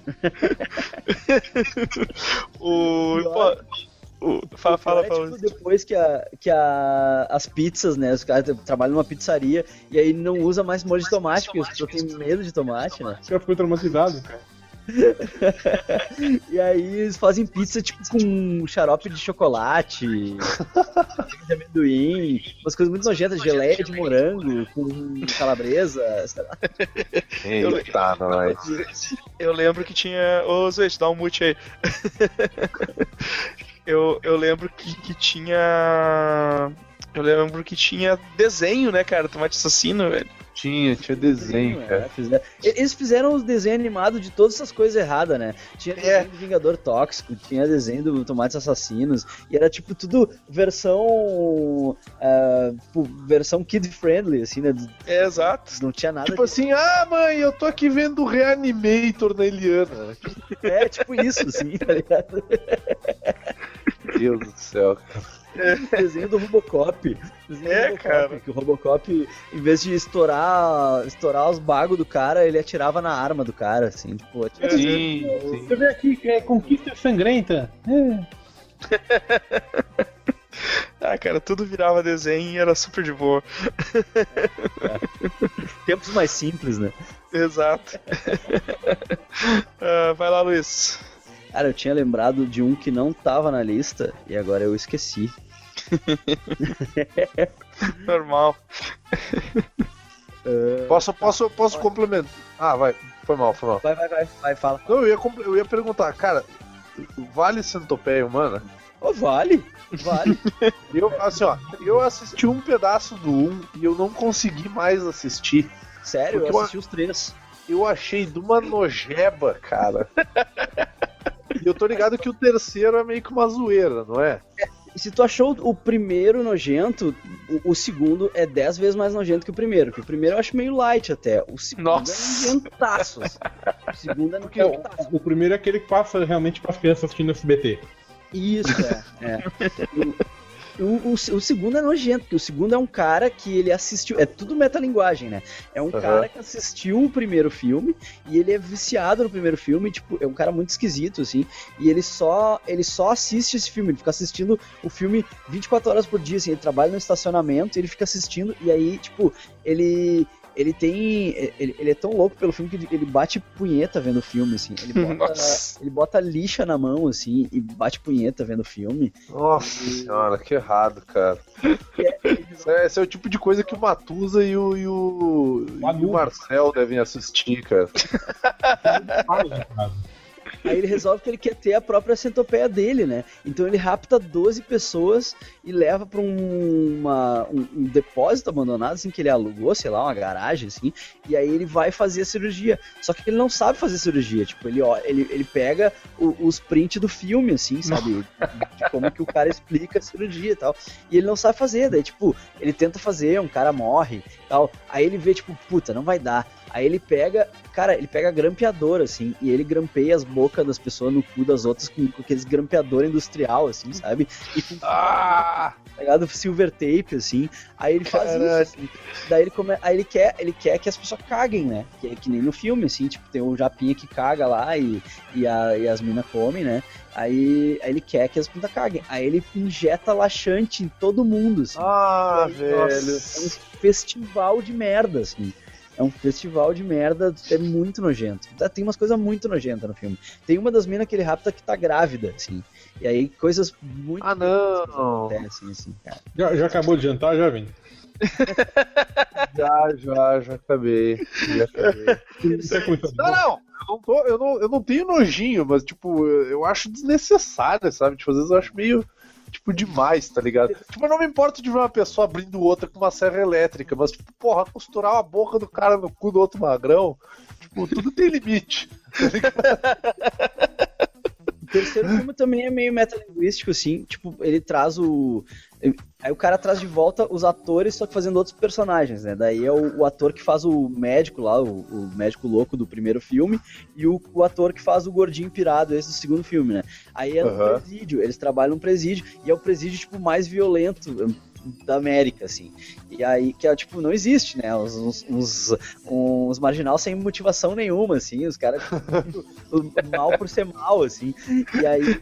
O. Pô, o fala, fala, É, fala. tipo, depois que, a, que a, as pizzas, né? Os caras trabalham numa pizzaria e aí não usa mais molho de tomate, porque as pessoas têm medo de tomate, né? o cara ficou traumatizado. E aí eles fazem pizza tipo com xarope de chocolate, de amendoim, umas coisas muito nojentas, geleia de morango com calabresa, sei lá. Eita, nós. Eu lembro que tinha. Ô, Zweit, dá um mute aí. eu, eu lembro que, que tinha. Eu lembro que tinha desenho, né, cara? Tomate assassino, velho. Tinha, tinha desenho, É, cara. fizeram- Eles fizeram os desenhos animados de todas essas coisas erradas, né? Tinha desenho do Vingador Tóxico, tinha desenho do Tomates Assassinos, e era tipo tudo versão. tipo, versão kid-friendly, assim, né? É, exato. Não tinha nada Tipo assim, ah, mãe, eu tô aqui vendo o Reanimator da Eliana. de... É tipo isso, assim, tá ligado? Meu Deus do céu. desenho do Robocop. Desenho É, do Robocop, cara. Que o Robocop, em vez de estourar, estourar os bagos do cara, ele atirava na arma do cara, assim, tipo, atirava- Sim, sim. Você vê aqui que é conquista sangrenta. É. Ah, cara, tudo virava desenho e era super de boa. Tempos mais simples, né? Exato. Ah, vai lá, Luiz. Cara, eu tinha lembrado de um que não tava na lista e agora eu esqueci. Normal. Posso, posso, posso complementar? Ah, vai. Foi mal, foi mal. Vai, vai, vai, vai, fala. Não, eu ia, eu ia perguntar, cara, vale centopeia humana? Ô, vale, vale. Eu, assim, ó, eu assisti um pedaço do 1 e eu não consegui mais assistir. Sério, eu eu- assisti os três. Eu achei de uma nojeba, cara. E eu tô ligado que o terceiro é meio que uma zoeira, não é? E se tu achou o primeiro nojento, o, o segundo é dez vezes mais nojento que o primeiro. Porque o primeiro eu acho meio light até. O segundo Nossa. é nojentaço. assim. O segundo é Porque o, nojentaço. o primeiro é aquele que passa realmente para as crianças assistindo SBT. Isso, é. é. O, o, o segundo é nojento, porque o segundo é um cara que ele assistiu. É tudo metalinguagem, né? É um Aham. cara que assistiu o primeiro filme e ele é viciado no primeiro filme, tipo, é um cara muito esquisito, assim. E ele só, ele só assiste esse filme, ele fica assistindo o filme 24 horas por dia, assim. Ele trabalha no estacionamento, ele fica assistindo, e aí, tipo, ele. Ele tem. Ele, ele é tão louco pelo filme que ele- bate punheta vendo o filme, assim. Ele bota, ele bota lixa na mão, assim, e bate punheta vendo o filme. Nossa senhora, que errado, cara. Esse é, esse é o tipo de coisa que o Matusa e o, e o, e Manu. o Marcel devem assistir, cara. Aí ele resolve que ele quer ter a própria centopeia dele, né? Então ele rapta 12 pessoas e leva pra um, uma- um, um depósito abandonado, assim, que ele alugou, sei lá, uma garagem, assim, e aí ele vai fazer a cirurgia. Só que ele não sabe fazer cirurgia, tipo, ele, ó- ele, ele pega o- os prints do filme, assim, sabe? De como que o cara explica a cirurgia e tal. E ele não sabe fazer, daí, tipo, ele tenta fazer, um cara morre tal. Aí ele vê, tipo, puta, não vai dar. Aí ele pega, cara, ele pega grampeador, assim, e ele grampeia as bocas das pessoas no cu das outras com, com aqueles grampeador industrial, assim, sabe? E com Ah! tá ligado? silver tape, assim. Aí ele faz Caraca. isso, assim. Daí ele, come... Aí ele quer, ele quer que as pessoas caguem, né? Que, é que nem no filme, assim, tipo, tem o Japinha que caga lá e, e, a, e as minas comem, né? Aí, aí ele quer que as putas caguem. Aí ele injeta laxante em todo mundo, assim. Ah, velho. É um festival de merda, assim. É um festival de merda, é muito nojento. Tá, Tem umas coisas muito nojentas no filme. Tem uma das minas que ele rapta que tá grávida, assim. E aí coisas muito Ah, não. acontecem, assim, cara. Já, já acabou de jantar, já, Vini? Já, já, já acabei. Já acabei. Isso é muito Não, não. Eu não, tô, eu, não, eu não tenho nojinho, mas, tipo, eu, eu acho desnecessário, sabe? Tipo, às vezes eu acho meio, tipo, demais, tá ligado? Tipo, eu não me importo de ver uma pessoa abrindo outra com uma serra elétrica, mas, tipo, porra, costurar a boca do cara no cu do outro magrão, tipo, tudo tem limite. Tá ligado? O terceiro filme também é meio metalinguístico, assim. Tipo, ele traz o. Aí o cara traz de volta os atores, só que fazendo outros personagens, né? Daí é o, o ator que faz o médico lá, o, o médico louco do primeiro filme, e o, o ator que faz o gordinho pirado, esse do segundo filme, né? Aí é no Aham. presídio, eles trabalham no presídio, e é o presídio, tipo, mais violento hum, da América, assim. E aí, que é, tipo, não existe, né? Uns, uns, uns, marginal sem motivação nenhuma, assim, os caras, tipo, mal por ser mal, assim. E aí,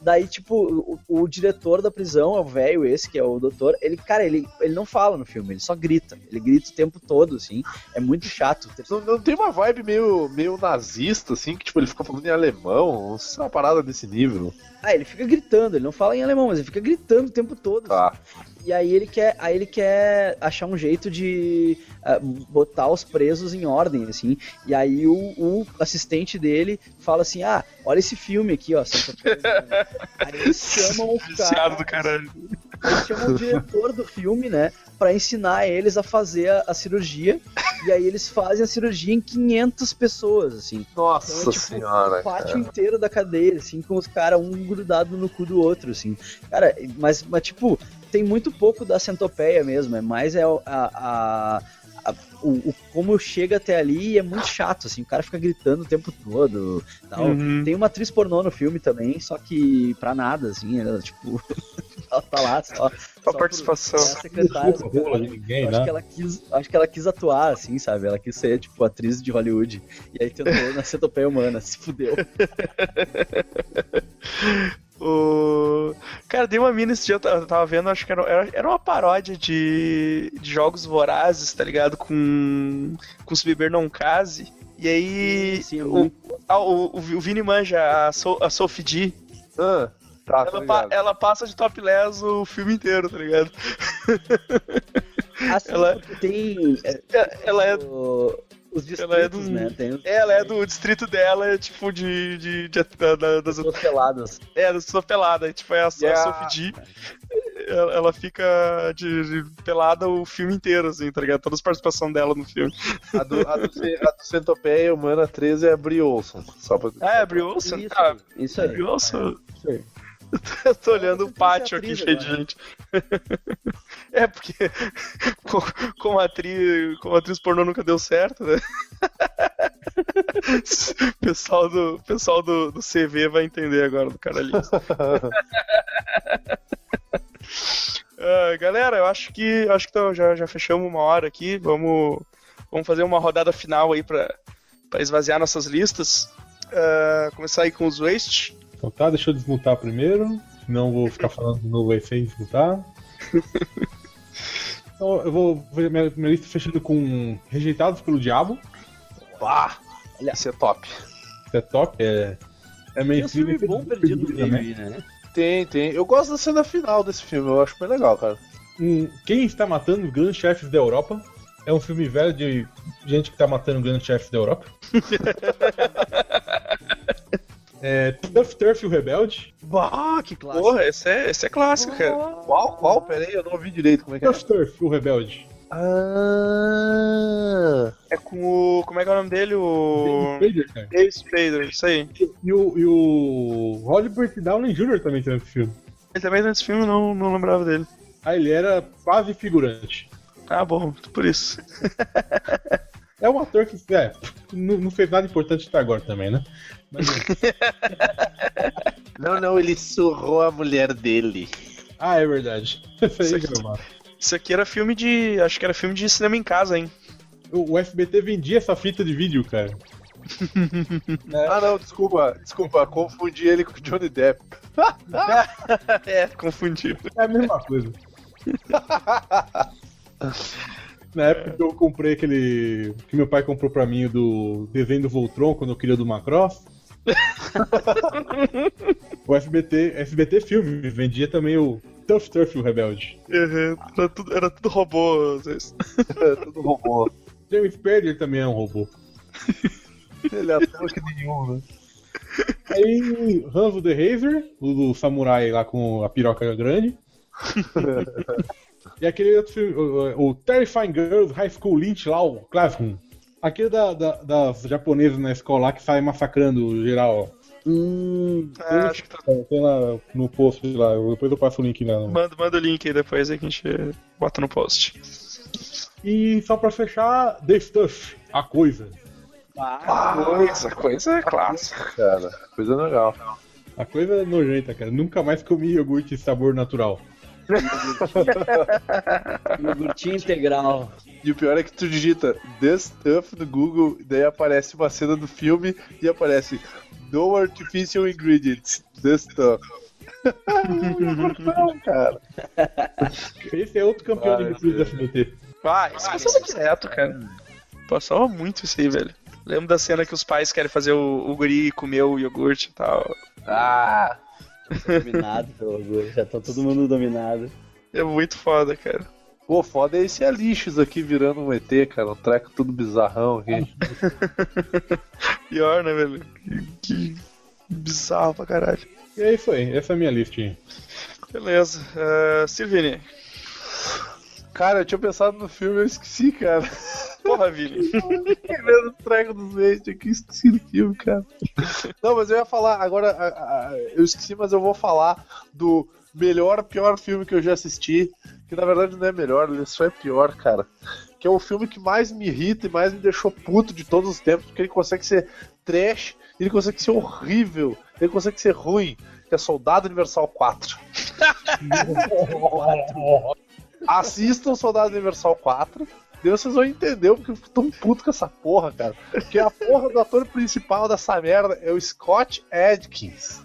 daí, tipo, o, o diretor da prisão, é o velho esse, que é o doutor, ele, cara, ele, ele não fala no filme, ele só grita. Ele grita o tempo todo, assim. É muito chato. Não, não tem uma vibe meio, meio nazista, assim, que, tipo, ele fica falando em alemão, não sei se é uma parada desse nível. Ah, ele fica gritando, ele não fala em alemão, mas ele fica gritando o tempo todo. Tá. E aí ele quer, aí ele quer achar um jeito de ah, botar os presos em ordem, assim. E aí o, o assistente dele fala assim: Ah, olha esse filme aqui, ó. Aí eles chamam o cara, do caralho. eles chamam o diretor do filme, né? Pra ensinar eles a fazer a, a cirurgia. E aí eles fazem a cirurgia em 500 pessoas, assim. Nossa Então é tipo senhora. o pátio cara. inteiro da cadeia, assim, com os caras um grudado no cu do outro, assim. Cara, mas, mas tipo, tem muito pouco da centopeia mesmo, é mais é o- a, a- a- o, o como chega até ali e é muito chato, assim, o cara fica gritando o tempo todo. Tal. Uhum. Tem uma atriz pornô no filme também, só que pra nada, assim, ela, tipo, ela tá lá só. Só por- participação. é a secretária. Desculpa, rola de ninguém, acho que né? ela quis, acho que ela quis atuar, assim, sabe? Ela quis ser, tipo, atriz de Hollywood. E aí tentou na centopeia humana, se fudeu. O... Cara, dei uma mina esse dia, eu ta- eu tava vendo, acho que era, era, uma paródia de, de jogos vorazes, tá ligado? Com, com os Beber Não Case. E aí, Sim, o, ah, o, o, o Vini manja, a, so, a Sophie D, Ah, tá, ela, ela passa de topless o filme inteiro, tá ligado? Assim, Ela- tem é, Ela é, os distritos, ela é do- né? Tem os ela é do distrito dela, é tipo de. de, de- da- da- das, os peladas. é, das sua pelada. Tipo, é a, E a a- Sophie D. Ela, ela fica de, de pelada o filme inteiro, assim, tá ligado? Toda a participação dela no filme. A do, a do, a do Centopeia Humana 13 é a Brie Olson. Só pra... Ah, é a Brie Olsen? Isso, Ah, isso aí. Brie Olsen? Isso aí. Eu tô olhando o pátio tem aqui cheio de gente. É, porque co- como atriz, como atriz pornô nunca deu certo, né? pessoal do, pessoal do, do CV vai entender agora do caralhinho. Ah, galera, eu acho que acho que tô- já, já fechamos uma hora aqui. Vamos, vamos fazer uma rodada final aí pra, pra esvaziar nossas listas. Ah, começar aí com os Waste. Então tá, deixa eu desmutar primeiro, senão eu vou ficar falando de novo aí sem. Então eu vou ver minha, minha lista fechando com Rejeitados pelo Diabo. Bah, Olha. esse é top. Isso é top, é, é Tem um mainstream. filme bom perdido no meio aí, né? Tem, tem. Eu gosto da cena final desse filme, eu acho bem legal, cara. Um, Quem está matando os grandes chefes da Europa? É um filme velho de gente que está matando grandes chefes da Europa. é, Turf e o Rebelde. Bah, que clássico. Porra, esse é, esse é clássico, cara. Qual, qual? Pera aí, eu não ouvi direito como é que é. Tough Turf, o Rebelde. Ah, É com o. Como é que é o nome dele? O. David Spader, cara. Dave Spader, isso aí. E o, e o Robert Downey Jr. também tem nesse filme. Ele também tá nesse filme, eu não, não lembrava dele. Ah, ele era quase figurante. Ah, bom, por isso. É um ator que é, não, não fez nada importante até agora também, né? Mas, não, não, ele surrou a mulher dele. ah, é verdade. Isso aí, Isso aqui. Isso aqui era filme de. Acho que era filme de cinema em casa, hein? O, o SBT vendia essa fita de vídeo, cara. Ah, não, desculpa, desculpa, confundi ele com o Johnny Depp. É, confundi. É a mesma coisa. Na época que eu comprei aquele. que meu pai comprou pra mim o do desenho do Voltron quando eu queria do Macross. o SBT, SBT Filmes vendia também o Tough Turf o Rebelde. Uhum, Era tudo, era tudo robô, às vezes. Tudo robô. James Spader também é um robô. Ele é ator que nenhum, né? Aí, Hanzo the Razor, o do samurai lá com a piroca grande. e aquele outro filme, o, o Terrifying Girls High School Lynch lá, o Classroom. Aquele da, da- das japonesas na escola lá que sai massacrando geral. Hum, Ah, acho que tá. ó. Tem lá no post lá, eu- depois eu passo o link lá. no- Manda, manda o link aí depois aí que a gente bota no post. E só pra fechar, The Stuff, a coisa. ah, Coisa, coisa é clássica. Cara, coisa legal. A coisa é nojenta, cara. Nunca mais comi iogurte de sabor natural. iogurtinho integral. E o pior é que tu digita The Stuff no Google, e daí aparece uma cena do filme e aparece No Artificial Ingredients, The Stuff. Não, cara. Esse é outro campeão Vai, de iogurte do SBT. Ah, isso passava direto, cara. Passava muito isso aí, velho. Lembro da cena que os pais querem fazer o, o guri comer o iogurte e tal. Ah, Dominado pelo orgulho. Já tá todo mundo dominado. É muito foda, cara. pô, foda é esse Alixos aqui virando um ET, cara. Um treco tudo bizarrão aqui. Pior, né, velho? Que, que bizarro pra caralho. E aí, essa é a minha listinha. Beleza. Uh, Silvini. Cara, eu tinha pensado no filme e eu esqueci, cara. Porra, Vini. Querendo o treco dos leite aqui, esqueci do filme, cara. Não, mas eu ia falar, agora, a- a- eu esqueci, mas eu vou falar do melhor, pior filme que eu já assisti. Que na verdade não é melhor, ele só é pior, cara. Que é o filme que mais me irrita e mais me deixou puto de todos os tempos, porque ele consegue ser trash, ele consegue ser horrível, ele consegue ser ruim, que é Soldado Universal 4. Assistam Soldado Universal 4. Daí vocês vão entender porque eu fico tão puto com essa porra, cara. Porque a porra do ator principal dessa merda é o Scott Adkins.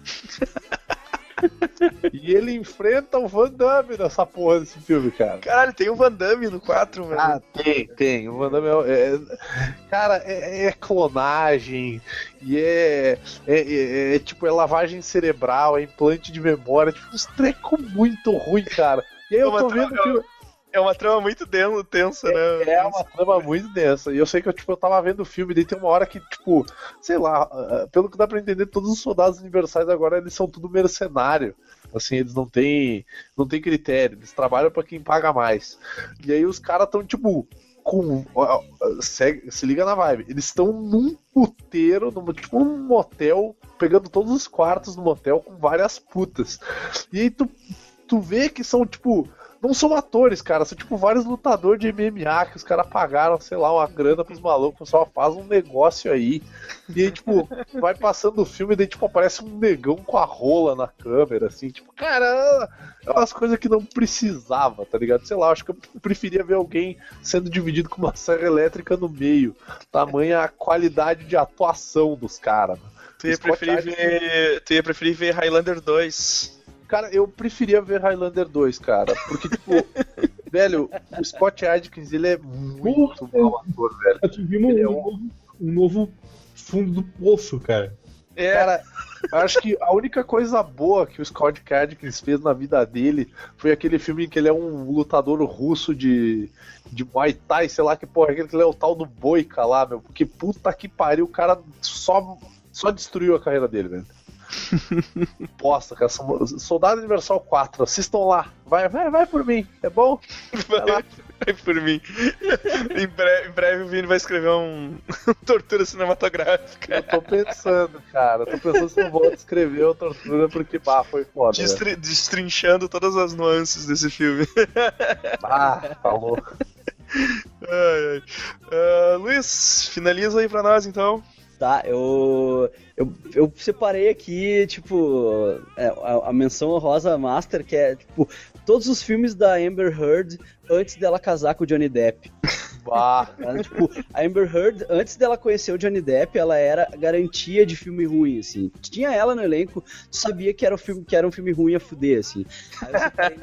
E ele enfrenta o Van Damme nessa porra desse filme, cara. Caralho, tem o Van Damme no 4, velho. Ah, tem, tem. O Van Damme é. é- cara, é, é clonagem. E é, é, é- é, tipo, é lavagem cerebral, é implante de memória. Tipo, uns treco muito ruim, cara. Eu Uma tô vendo que. É uma trama muito den- tensa, né? É uma trama muito densa. E eu sei que eu, tipo, eu tava vendo o filme, e daí tem uma hora que, tipo, sei lá, ah, pelo que dá pra entender, todos os soldados universais agora eles são tudo mercenário. Assim, eles não têm, não têm critério, eles trabalham pra quem paga mais. E aí os caras tão, tipo, com. segue- se liga na vibe. Eles estão num puteiro, num, tipo num motel, pegando todos os quartos do motel com várias putas. E aí tu, tu vê que são, tipo. Não são atores, cara, são tipo vários lutadores de MMA que os caras pagaram, sei lá, uma grana pros malucos, o pessoal faz um negócio aí. E aí, tipo, vai passando o filme e daí, tipo, aparece um negão com a rola na câmera, assim, tipo, cara, é umas coisas que não precisava, tá ligado? Sei lá, acho que eu preferia ver alguém sendo dividido com uma serra elétrica no meio. Tamanha a qualidade de atuação dos caras. mano. Tu ia, preferir ver, tu ia preferir ver Highlander 2. Cara, eu preferia ver Highlander 2, cara. Porque, tipo, velho, o Scott Adkins, ele é muito mau ator, velho. Tivemos Ele é um, um- novo, um novo fundo do poço, cara. É, Cara, eu acho que a única coisa boa que o Scott Adkins fez na vida dele foi aquele filme em que ele é um lutador russo de, de Muay Thai, sei lá que porra, aquele que ele é o tal do Boica lá, meu. Porque puta que pariu, o cara só, só destruiu a carreira dele, velho. Bosta, cara. Soldado Universal 4, assistam lá. Vai, vai, vai por mim, é bom? Vai lá. vai por mim. em, breve, em breve o Vini vai escrever um tortura cinematográfica. Eu tô pensando, cara. Tô pensando se eu vou escrever o Tortura porque, bah, foi foda. velho. Destri- destrinchando todas as nuances desse filme. Ah, tá louco. Ai, ai. Ah, Luiz, finaliza aí pra nós então. Tá, eu, eu, eu separei aqui, tipo, é, a, a menção honrosa Master, que é, tipo, todos os filmes da Amber Heard antes dela casar com o Johnny Depp. Bah. Tipo, a Amber Heard, antes dela conhecer o Johnny Depp, ela era garantia de filme ruim, assim. Tinha ela no elenco, tu sabia que era um filme, que era um filme ruim a fuder, assim. Tem,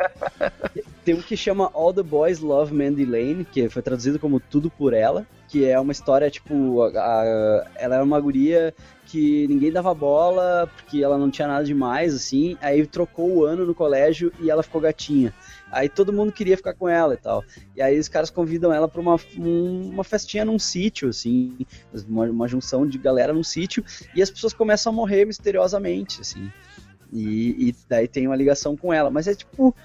tem um que chama All the Boys Love Mandy Lane, que foi traduzido como Tudo por Ela, que é uma história, tipo, a- a- ela era uma guria que ninguém dava bola, porque ela não tinha nada demais, assim, aí trocou o ano no colégio e ela ficou gatinha. Aí todo mundo queria ficar com ela e tal. E aí os caras convidam ela pra uma, um- uma festinha num sítio, assim, uma, uma junção de galera num sítio, e as pessoas começam a morrer misteriosamente, assim. E, e daí tem uma ligação com ela. Mas é tipo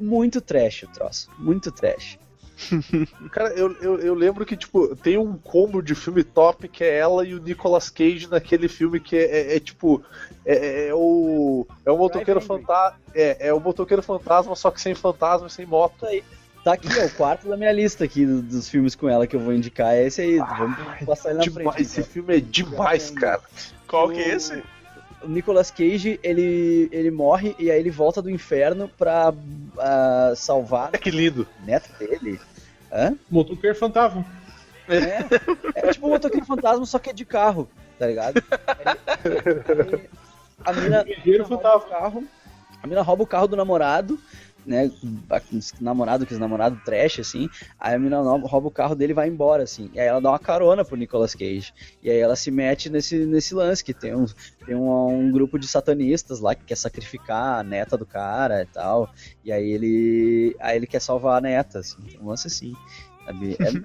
muito trash o troço. Muito trash. Cara, eu, eu, eu lembro que, tipo, tem um combo de filme top que é ela e o Nicolas Cage naquele filme que é, é- é, tipo. É, é o. É o motoqueiro fantasma. É, é o motoqueiro fantasma, só que sem fantasma e sem moto. Tá aqui, ó, o quarto da minha lista aqui do- dos filmes com ela que eu vou indicar é esse aí. Vamos passar ele na Demais, frente. esse filme é demais, cara. Qual que é esse? O Nicolas Cage, ele, ele morre e aí ele volta do inferno pra ah, salvar É que lindo. o neto dele. Hã? Motoqueiro fantasma. É, é tipo um motoqueiro fantasma, só que é de carro, tá ligado? Aí- aí a mina, Guerreiro rouba o carro, a mina rouba o carro do namorado, né? Namorado, que namorado trash, assim. Aí a mina no- rouba o carro dele e vai embora, assim. E aí ela dá uma carona pro Nicolas Cage. E aí ela se mete nesse, nesse lance, que tem, um, tem um, um grupo de satanistas lá que quer sacrificar a neta do cara e tal. E aí ele. Aí ele quer salvar a neta, assim. Um lance assim.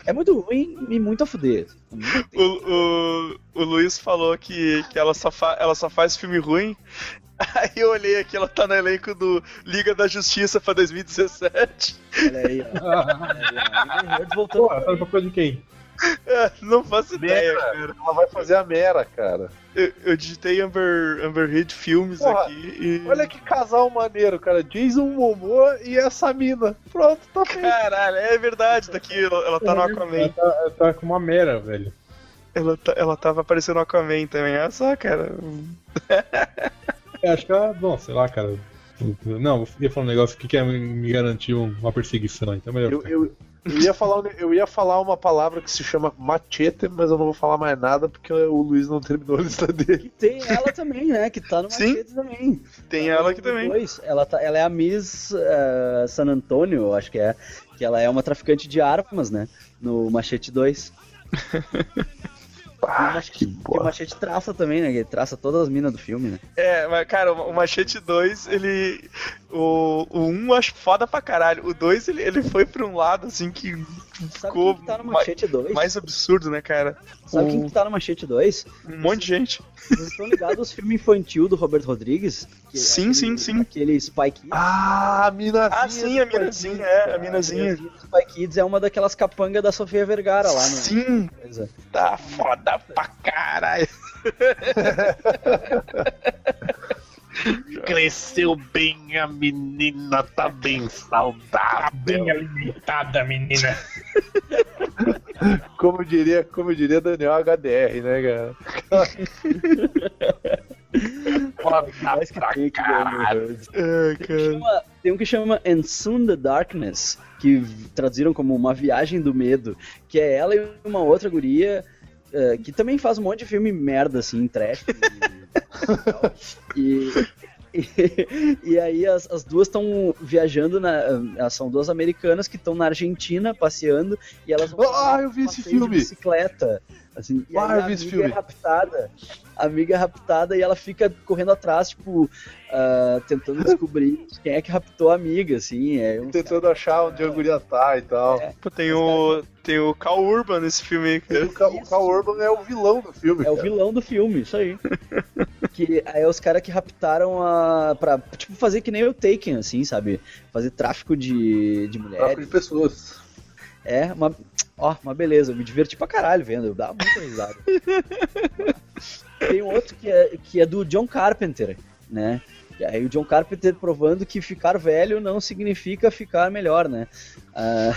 É, é muito ruim e muito a fuder. O, o, o Luiz falou que, que ela, só fa, ela só faz filme ruim. Aí eu olhei aqui, ela tá no elenco do Liga da Justiça pra 2017. Olha aí, ó. Olha aí. Voltando Pô, ela tá no papel de quem? É, Não faço ideia, Mera. cara. Ela vai fazer a Mera, cara. Eu, eu digitei Amber, Amber Heard Filmes Porra, aqui e. Olha que casal maneiro, cara. Jason Momoa e essa mina. Pronto, tá feito. Caralho, é verdade, tá aqui, ela, ela tá no Ela Aquaman. tá, ela tá com uma mera, velho. Ela, tá, ela tava aparecendo no Aquaman também, olha só, cara. É, acho que ela. Bom, sei lá, cara. Não, eu ia falar um negócio que ia me garantir uma perseguição, então é melhor. Eu, eu, Eu ia, falar, eu ia falar uma palavra que se chama machete, mas eu não vou falar mais nada porque o Luiz não terminou a lista dele. Tem ela também, né? Que tá no Sim. Machete também. Tem ela aqui também. Dois. Ela, tá, ela é a Miss eh, San Antonio, acho que é. Que ela é uma traficante de armas, né? No Machete 2. Ah, que E o boa. Machete traça também, né? Ele traça todas as minas do filme, né? É, mas, cara, o Machete 2, ele. O, o 1 eu acho foda pra caralho. O 2, ele, ele foi pra um lado, assim, que Sabe ficou que tá no ma- Machete 2? mais absurdo, né, cara? Sabe o- quem que tá no Machete 2? Um monte de gente. Vocês estão ligados aos filmes infantil do Roberto Rodrigues? Que- Sim, aquele- sim, sim. Aquele Spy Kids. Ah, a minazinha. Ah, sim, a minazinha, é, a minazinha. O Spy Kids é uma daquelas capangas da Sofia Vergara lá no. Sim, Coisa. tá foda pra caralho. Cresceu bem a menina, tá bem saudável. Bem alimentada, menina. Como diria, como diria Daniel HDR, né, cara? Mais que tem caralho. Ai, cara. Chama- Tem um que chama And Soon the Darkness, que traduziram como Uma Viagem do Medo, que é ela e uma outra guria eh, que também faz um monte de filme merda, assim, trash. E, e, e aí as, as duas estão viajando, na, elas são duas americanas que estão na Argentina passeando e elas vão Ah, eu vi esse passeio de filme. bicicleta. Assim, e Ah, aí eu a vi esse amiga filme. é raptada. A amiga é raptada e ela fica correndo atrás, tipo, ah, tentando descobrir quem é que raptou a amiga, assim. É um Tentando achar onde a guria tá e tal. Pô, tem o. Tem o Cal Urban nesse filme aí, cara. o Ca- o Cal Urban é o vilão do filme. É o cara. vilão do filme, isso aí. que aí é os caras que raptaram a. pra, tipo, fazer que nem o Taken, assim, sabe? Fazer tráfico de, de Tráfico mulheres. de pessoas. É, uma. Ó, uma beleza, eu me diverti pra caralho vendo, eu dava muita risada. Tem um outro que é, que é do John Carpenter, né? E aí o John Carpenter provando que ficar velho não significa ficar melhor, né? Ah,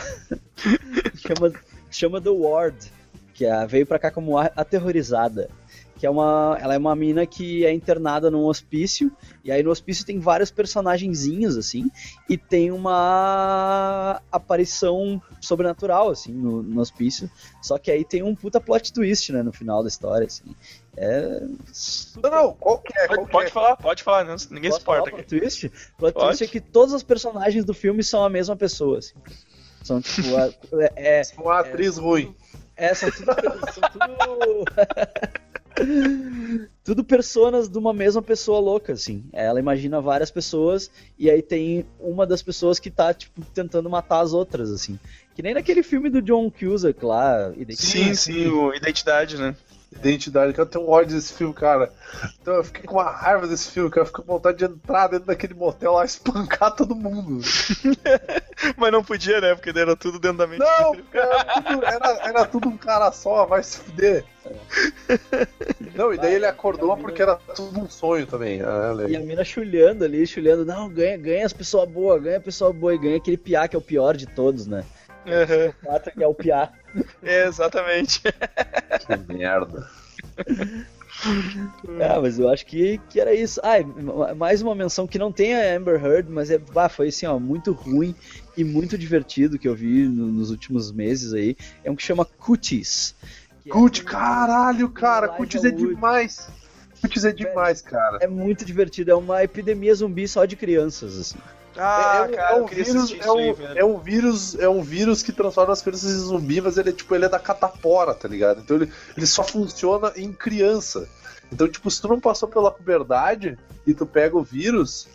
chama, chama The Ward, que é- veio pra cá como aterrorizada. Que é uma. Ela é uma mina que é internada num hospício. E aí no hospício tem vários personagenzinhos, assim. E tem uma aparição sobrenatural, assim, no, no hospício. Só que aí tem um puta plot twist, né, no final da história, assim. É. Não, não, qual que é? Qual Pode, que pode é? falar, pode falar, não, ninguém se importa plot twist? Plot Pode. twist é que todos os personagens do filme são a mesma pessoa, assim. São tipo. a- é, Uma atriz ruim. é, são tudo. São tudo... tudo personas de uma mesma pessoa louca, assim. Ela imagina várias pessoas e aí tem uma das pessoas que tá, tipo, tentando matar as outras, assim. Que nem naquele filme do John Cusack lá. Sim, sim, o Identidade, né? Identidade, que eu tenho um ódio desse filme, cara. Então eu fiquei com uma raiva desse filme, cara. Eu fiquei com vontade de entrar dentro daquele motel lá e espancar todo mundo. Mas não podia, né? Porque era tudo dentro da mente. Não, era tudo, era, era tudo um cara só, vai se fuder. Não, e daí ele acordou porque era tudo um sonho também. Ah, E a mina chulhando ali, chulhando, não, ganha, ganha as pessoas boas, ganha a pessoa boa e ganha aquele piá que é o pior de todos, né? Mata que é o piá. Exatamente. Que merda. Ah, mas eu acho que, que era isso. Ah, ma- mais uma menção que não tem a Amber Heard, mas é, bah, foi assim, ó, muito ruim e muito divertido que eu vi no- nos últimos meses aí. É um que chama Cuties. que é caralho, cara. Cutis é demais. Cutis é demais, cara. É muito divertido, é uma epidemia zumbi só de crianças, assim. Ah, é, um- cara, é um é, aí, um, é um vírus, é um vírus que transforma as crianças em zumbi, mas ele é tipo, ele é da catapora, tá ligado? Então ele, ele só funciona em criança. Então, tipo, se tu não passou pela puberdade e tu pega o vírus,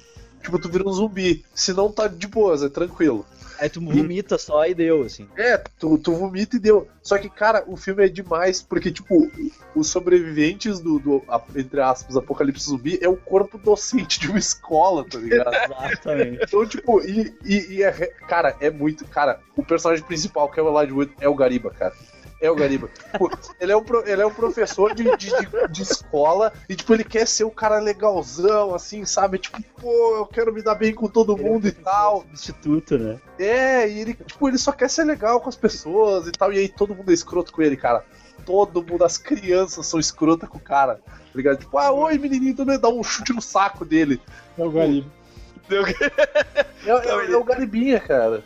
tipo, tu vira um zumbi. Se não tá de boas, é tranquilo. Aí tu vomita só e deu, assim. É, tu, tu vomita e deu. Só que, cara, o filme é demais, porque, tipo, os sobreviventes do, do entre aspas, apocalipse zumbi é o corpo docente de uma escola, tá ligado? Exatamente. Então, tipo, e, e, e é, cara, é muito. Cara, o personagem principal, que é o Elijah Wood, é o Gariba, cara. É o Gariba. Tipo, ele, é um, ele é um professor de, de, de- de escola e, tipo, ele quer ser o cara legalzão, assim, sabe? Tipo, pô, eu quero me dar bem com todo mundo e tal. Substituto, né? É, e ele, tipo, ele só quer ser legal com as pessoas e tal. E aí todo mundo é escroto com ele, cara. Todo mundo, as crianças são escrotas com o cara. Tá ligado? Tipo, ah, oi, menininho, tu dá um chute no saco dele. É o Gariba. Deu- É, é- é o Garibinha, cara.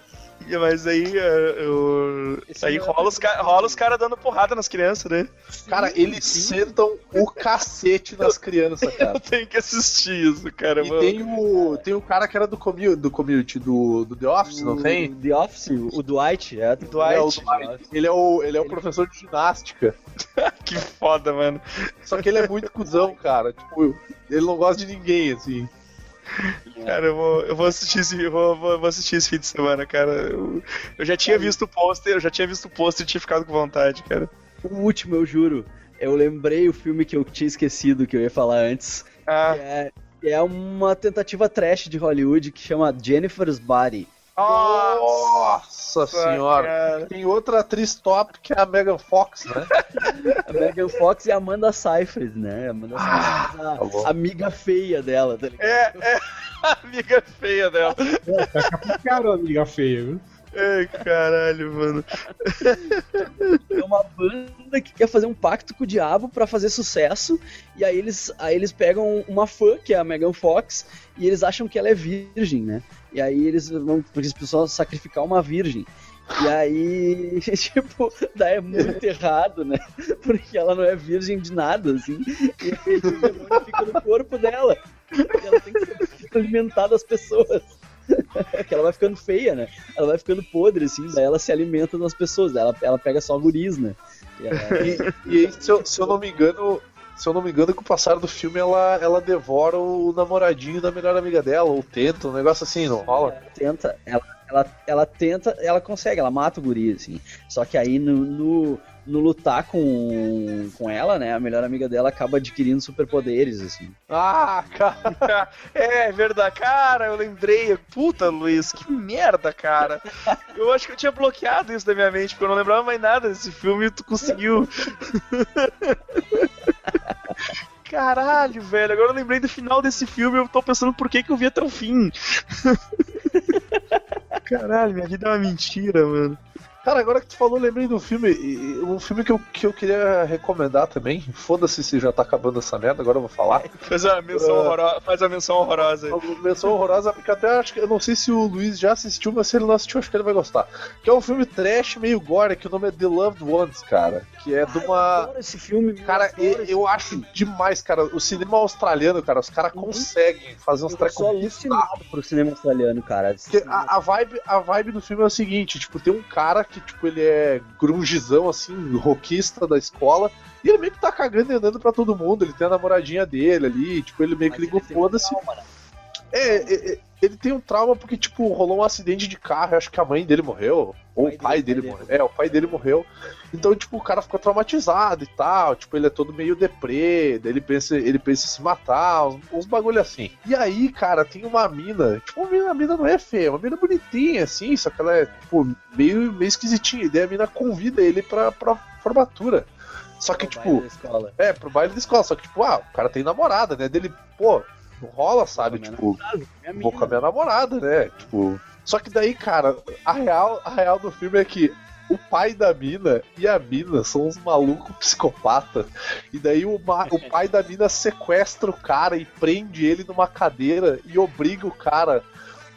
E- Mas aí, é, eu- aí não é rola os, ca- rola os caras dando porrada nas crianças, né? Cara, eles sentam o cacete nas crianças, cara. Eu tenho que assistir isso, cara. E mano. tem o, tem o cara que era do, commu do community, do, do The Office, não O tem? The Office, o Dwight, é. Dwight. Ele é o, Dwight. Ele é o, ele é o professor de ginástica. Que foda, mano. Só que ele é muito cuzão, cara. Tipo, ele não gosta de ninguém, assim. Cara, eu vou, eu vou assistir esse, eu vou, vou- assistir esse fim de semana, cara. Eu, eu já tinha visto o pôster, eu já tinha visto o pôster e tinha ficado com vontade, cara. O último, eu juro. Eu lembrei o filme que eu tinha esquecido que eu ia falar antes. Ah, é, é uma tentativa trash de Hollywood que chama Jennifer's Body. Nossa senhora. cara. Tem outra atriz top que é a Megan Fox, né? A Megan Fox e a Amanda Seyfried, né? A Amanda Seyfried, tá bom. a amiga feia dela, tá ligado? É, é a amiga feia dela. Cara, amiga feia, viu? Ai, caralho, mano. É uma banda que quer fazer um pacto com o diabo pra fazer sucesso. E aí eles, aí eles pegam uma fã, que é a Megan Fox, e eles acham que ela é virgem, né? E aí eles vão, porque eles precisam sacrificar uma virgem. E aí, tipo, daí é muito errado, né? Porque ela não é virgem de nada, assim. E aí o demônio fica no corpo dela. E ela tem que ser alimentar das pessoas. que ela vai ficando feia, né? Ela vai ficando podre, assim, daí ela se alimenta das pessoas, ela, ela pega só guris, né? E ela- E, e aí, se eu, se eu não me engano, se eu não me engano, com o passar do filme ela, ela devora o namoradinho da melhor amiga dela, ou tenta, um negócio assim, não rola? Ela tenta, ela, ela, ela tenta, ela consegue, ela mata o guri, assim. Só que aí no, no, no lutar com, com ela, né, a melhor amiga dela acaba adquirindo superpoderes, assim. Ah, cara. É, verdade. Cara, eu lembrei. Puta, Luiz, que merda, cara. Eu acho que eu tinha bloqueado isso da minha mente, porque eu não lembrava mais nada desse filme e tu conseguiu. Caralho, velho. Agora eu lembrei do final desse filme eu tô pensando por que, que eu vi até o fim. Caralho, minha vida é uma mentira, mano. Cara, agora que tu falou, lembrei do filme, um filme que eu, que eu queria recomendar também. Foda-se se já tá acabando essa merda, agora eu vou falar. Faz a menção horrorosa. Faz a menção horrorosa aí. Uma menção horrorosa, porque até acho que eu não sei se o Luiz já assistiu, mas se ele não assistiu, acho que ele vai gostar. Que é um filme trash meio gore, que o nome é The Loved Ones, cara. Que é de uma. Adoro esse filme, Cara, eu, eu acho demais, cara. O cinema australiano, cara, os caras conseguem fazer uns Eu sou trecos alucinado pro cinema australiano, cara. A, a vibe, a vibe do filme é o seguinte, tipo, tem um cara que, tipo, ele é grungizão, assim, rockista da escola, e ele meio que tá cagando e andando pra todo mundo, ele tem a namoradinha dele ali, tipo, ele meio que ligou foda-se. É, é, é, ele tem um trauma porque, tipo, rolou um acidente de carro, eu acho que a mãe dele morreu, ou o pai dele morreu. É, o pai dele morreu. Então, tipo, o cara ficou traumatizado e tal, tipo, ele é todo meio deprê, ele pensa, ele pensa em se matar, uns, uns bagulho assim. E aí, cara, tem uma mina, tipo, a mina, a mina não é feia, uma mina bonitinha, assim, só que ela é, tipo, meio, meio esquisitinha. E daí a mina convida ele pra, pra formatura. Só que, tipo, Da escola. é, pro baile da escola, só que, tipo, ah, o cara tem namorada, né? Dele, pô, não rola, sabe? Minha Tipo, Minha vou com a minha namorada, né? Tipo. Só que daí, cara, a real, a real do filme é que o pai da mina e a mina são uns malucos psicopatas. E daí o, o pai da mina sequestra o cara e prende ele numa cadeira e obriga o cara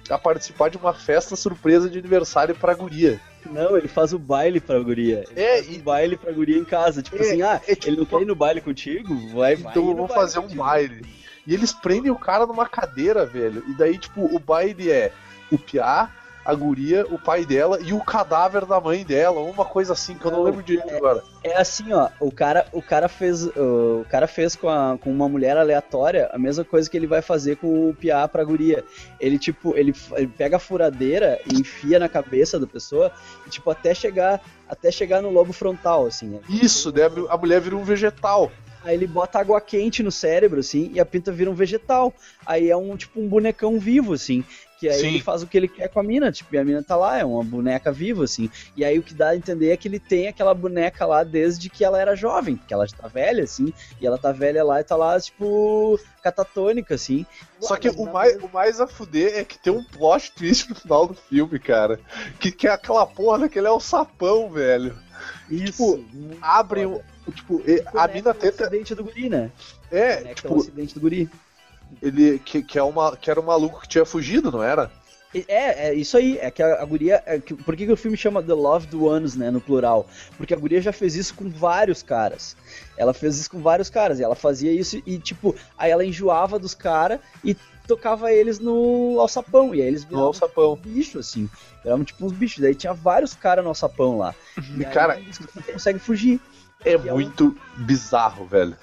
a participar de uma festa surpresa de aniversário pra guria. Não, ele faz o baile pra guria. Ele É, faz e- o baile pra guria em casa. Tipo É, assim, ah, é tipo- ele não quer ir no baile contigo? Vai, vai. Então ir eu vou fazer um contigo. baile. E eles prendem o cara numa cadeira, velho. E daí, tipo, o baile é o Piá, a guria, o pai dela e o cadáver da mãe dela. Uma coisa assim que eu não lembro direito agora. É assim, ó, o cara, o cara fez, o cara fez com, a- com uma mulher aleatória a mesma coisa que ele vai fazer com o piá pra guria. Ele tipo, ele, ele pega a furadeira e enfia na cabeça da pessoa, e, tipo até chegar, até chegar no lobo frontal, assim. né? Isso, daí a- a mulher vira um vegetal. Aí ele bota água quente no cérebro, assim, e a pinta vira um vegetal. Aí é um tipo um bonecão vivo, assim. Que aí Sim. ele faz o que ele quer com a mina, tipo, e a mina tá lá, é uma boneca viva, assim. E aí o que dá a entender é que ele tem aquela boneca lá desde que ela era jovem, porque ela já tá velha, assim, e ela tá velha lá e tá lá, tipo, catatônica, assim. Só que o mais, o mais a fuder é que tem um plot twist no final do filme, cara. Que, que é aquela porra que ele é o sapão, velho. Isso. tipo, Abre um. Tipo, e- a mina O tenta. acidente do guri, né? É, é o tipo, acidente do guri. ele. Que, que, é uma, que era um maluco que tinha fugido, não era? É, é isso aí. É que a, a guria. é que- por que, que o filme chama The Loved Ones, né? No plural? Porque a guria já fez isso com vários caras. Ela fez isso com vários caras. E ela fazia isso e, tipo, aí ela enjoava dos caras e tocava eles no alçapão. E aí eles No viravam alçapão. bicho, assim. Viravam tipo uns bichos. Daí tinha vários caras no alçapão lá. E, aí cara, eles conseguem fugir. É E muito bizarro, velho.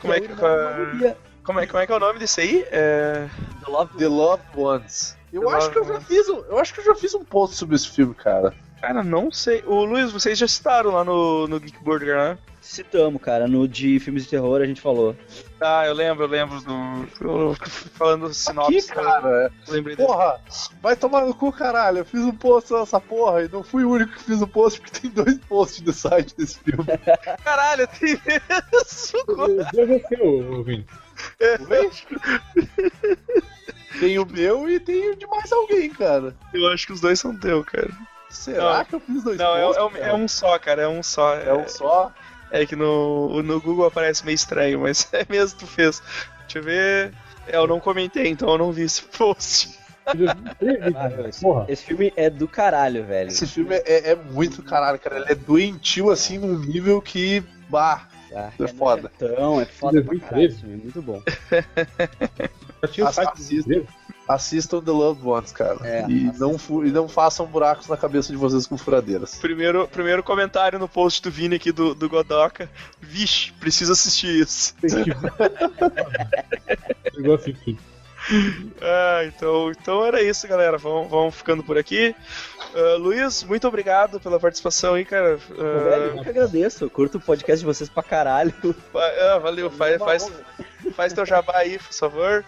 Como é que, uma guria. como é, como é que é o nome desse aí? É... The Loved The Loved Ones. Eu The acho que eu já Ones. fiz um, eu acho que eu já fiz um post sobre esse filme, cara. Cara, não sei. O Luiz, vocês já citaram lá no, no Geek Burger, né? Citamos, cara. No de filmes de terror a gente falou. Ah, eu lembro, eu lembro do. eu- falando Aqui, sinopse. cara. eu lembrei. Porra, vai tomar no cu, caralho. Eu fiz um post nessa porra e não fui o único que fiz o post, porque tem dois posts no site desse filme. Caralho, tem mesmo. Deve é você, ô, ô, Vini. tem o meu e tem o de mais alguém, cara. Eu acho que os dois são teu, cara. Será Não. que eu fiz dois Não, é, posts? é um, é um só, cara, é um só. É um só? É que no, no Google aparece meio estranho, mas é mesmo que tu fez. Deixa eu ver. É, eu não comentei, então eu não vi esse post. Ah, esse, Porra. esse filme é do caralho, velho. Esse filme é, é muito caralho, cara. Ele é doentio assim num nível que. Bah. Ah, é foda. Então, é foda pra 2013. caralho. esse filme, é muito bom. Já tinha o site. Assistam The Loved Ones, cara. É, e, não e não façam buracos na cabeça de vocês com furadeiras. Primeiro, primeiro comentário no post do Vini aqui do, do Godoka. Vixe, preciso assistir isso. Assim, filho. Ah, então, então era isso, galera. Vamos, vamos ficando por aqui. Ah, Luiz, muito obrigado pela participação aí, cara. Pô, velho, eu que agradeço. Eu curto o podcast de vocês pra caralho. Ah, ah, valeu, faz, faz, faz teu jabá aí, por favor.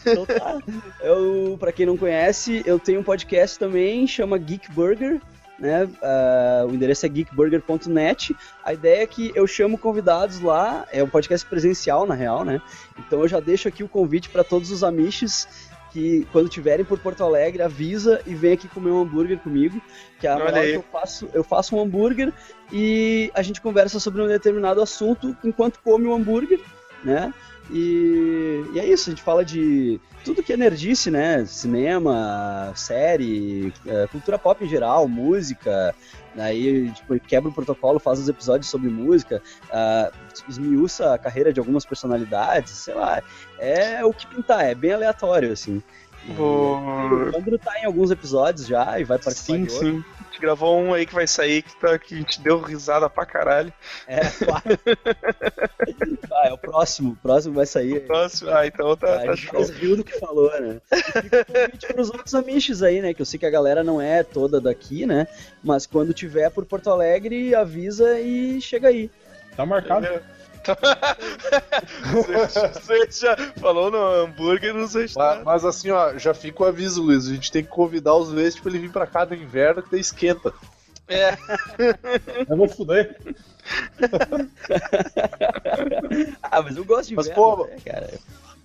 Então tá. Eu, pra quem não conhece, eu tenho um podcast também, chama Geek Burger. Né? Ah, o endereço é geekburger.net. A ideia é que eu chamo convidados lá, é um podcast presencial na real, né? Então eu já deixo aqui o convite para todos os amiches que quando tiverem por Porto Alegre, avisa e vem aqui comer um hambúrguer comigo, que a Olha hora que eu faço, eu faço um hambúrguer e a gente conversa sobre um determinado assunto enquanto come o hambúrguer, né? E, e é isso, a gente fala de tudo que é nerdice, né? Cinema, série, eh, cultura pop em geral, música. Aí, tipo, quebra o protocolo, faz os episódios sobre música, ah, esmiuça a carreira de algumas personalidades, sei lá. É o que pintar, é bem aleatório, assim. Vou- O Andro tá em alguns episódios já e vai participar Sim, de outros. sim. Gravou um aí que vai sair que, tá, que a gente deu risada pra caralho. É, claro. ah, é o próximo, o próximo vai sair. Próximo, ah, então tá, A tá gente show. riu do que falou, né? E fica o convite pros outros amiches aí, né? Que eu sei que a galera não é toda daqui, né? Mas quando tiver por Porto Alegre, avisa e chega aí. Tá marcado. Você já falou no hambúrguer, não sei se Mas, mas assim, ó, já fica o aviso, Luiz. A gente tem que convidar os vezes pra ele vir pra cá no inverno que daí esquenta. É, Eu vou fuder. Ah, mas eu gosto de Mas, inverno, pô, né, cara.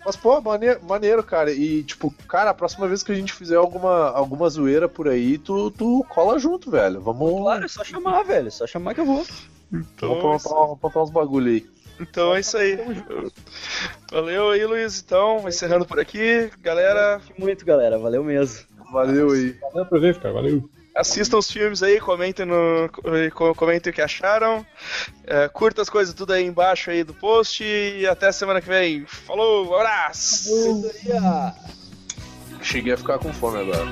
Mas, pô, maneiro, maneiro, cara. E, tipo, cara, a próxima vez que a gente fizer alguma, alguma zoeira por aí, tu, tu cola junto, velho. Vamos, Claro, é só chamar, velho. É só chamar que eu vou. então, vamos aprontar, aprontar uns bagulho aí. Então é isso aí. Valeu aí, Luiz. Então, encerrando por aqui. Galera, Muito, galera. Valeu mesmo. Valeu aí. Valeu a presença, cara. Valeu. assistam os filmes aí, comentem, no, co- comentem o que acharam. É, curta as coisas tudo aí embaixo aí do post. E até semana que vem. Falou, abraço! Sabedoria. Cheguei a ficar com fome agora.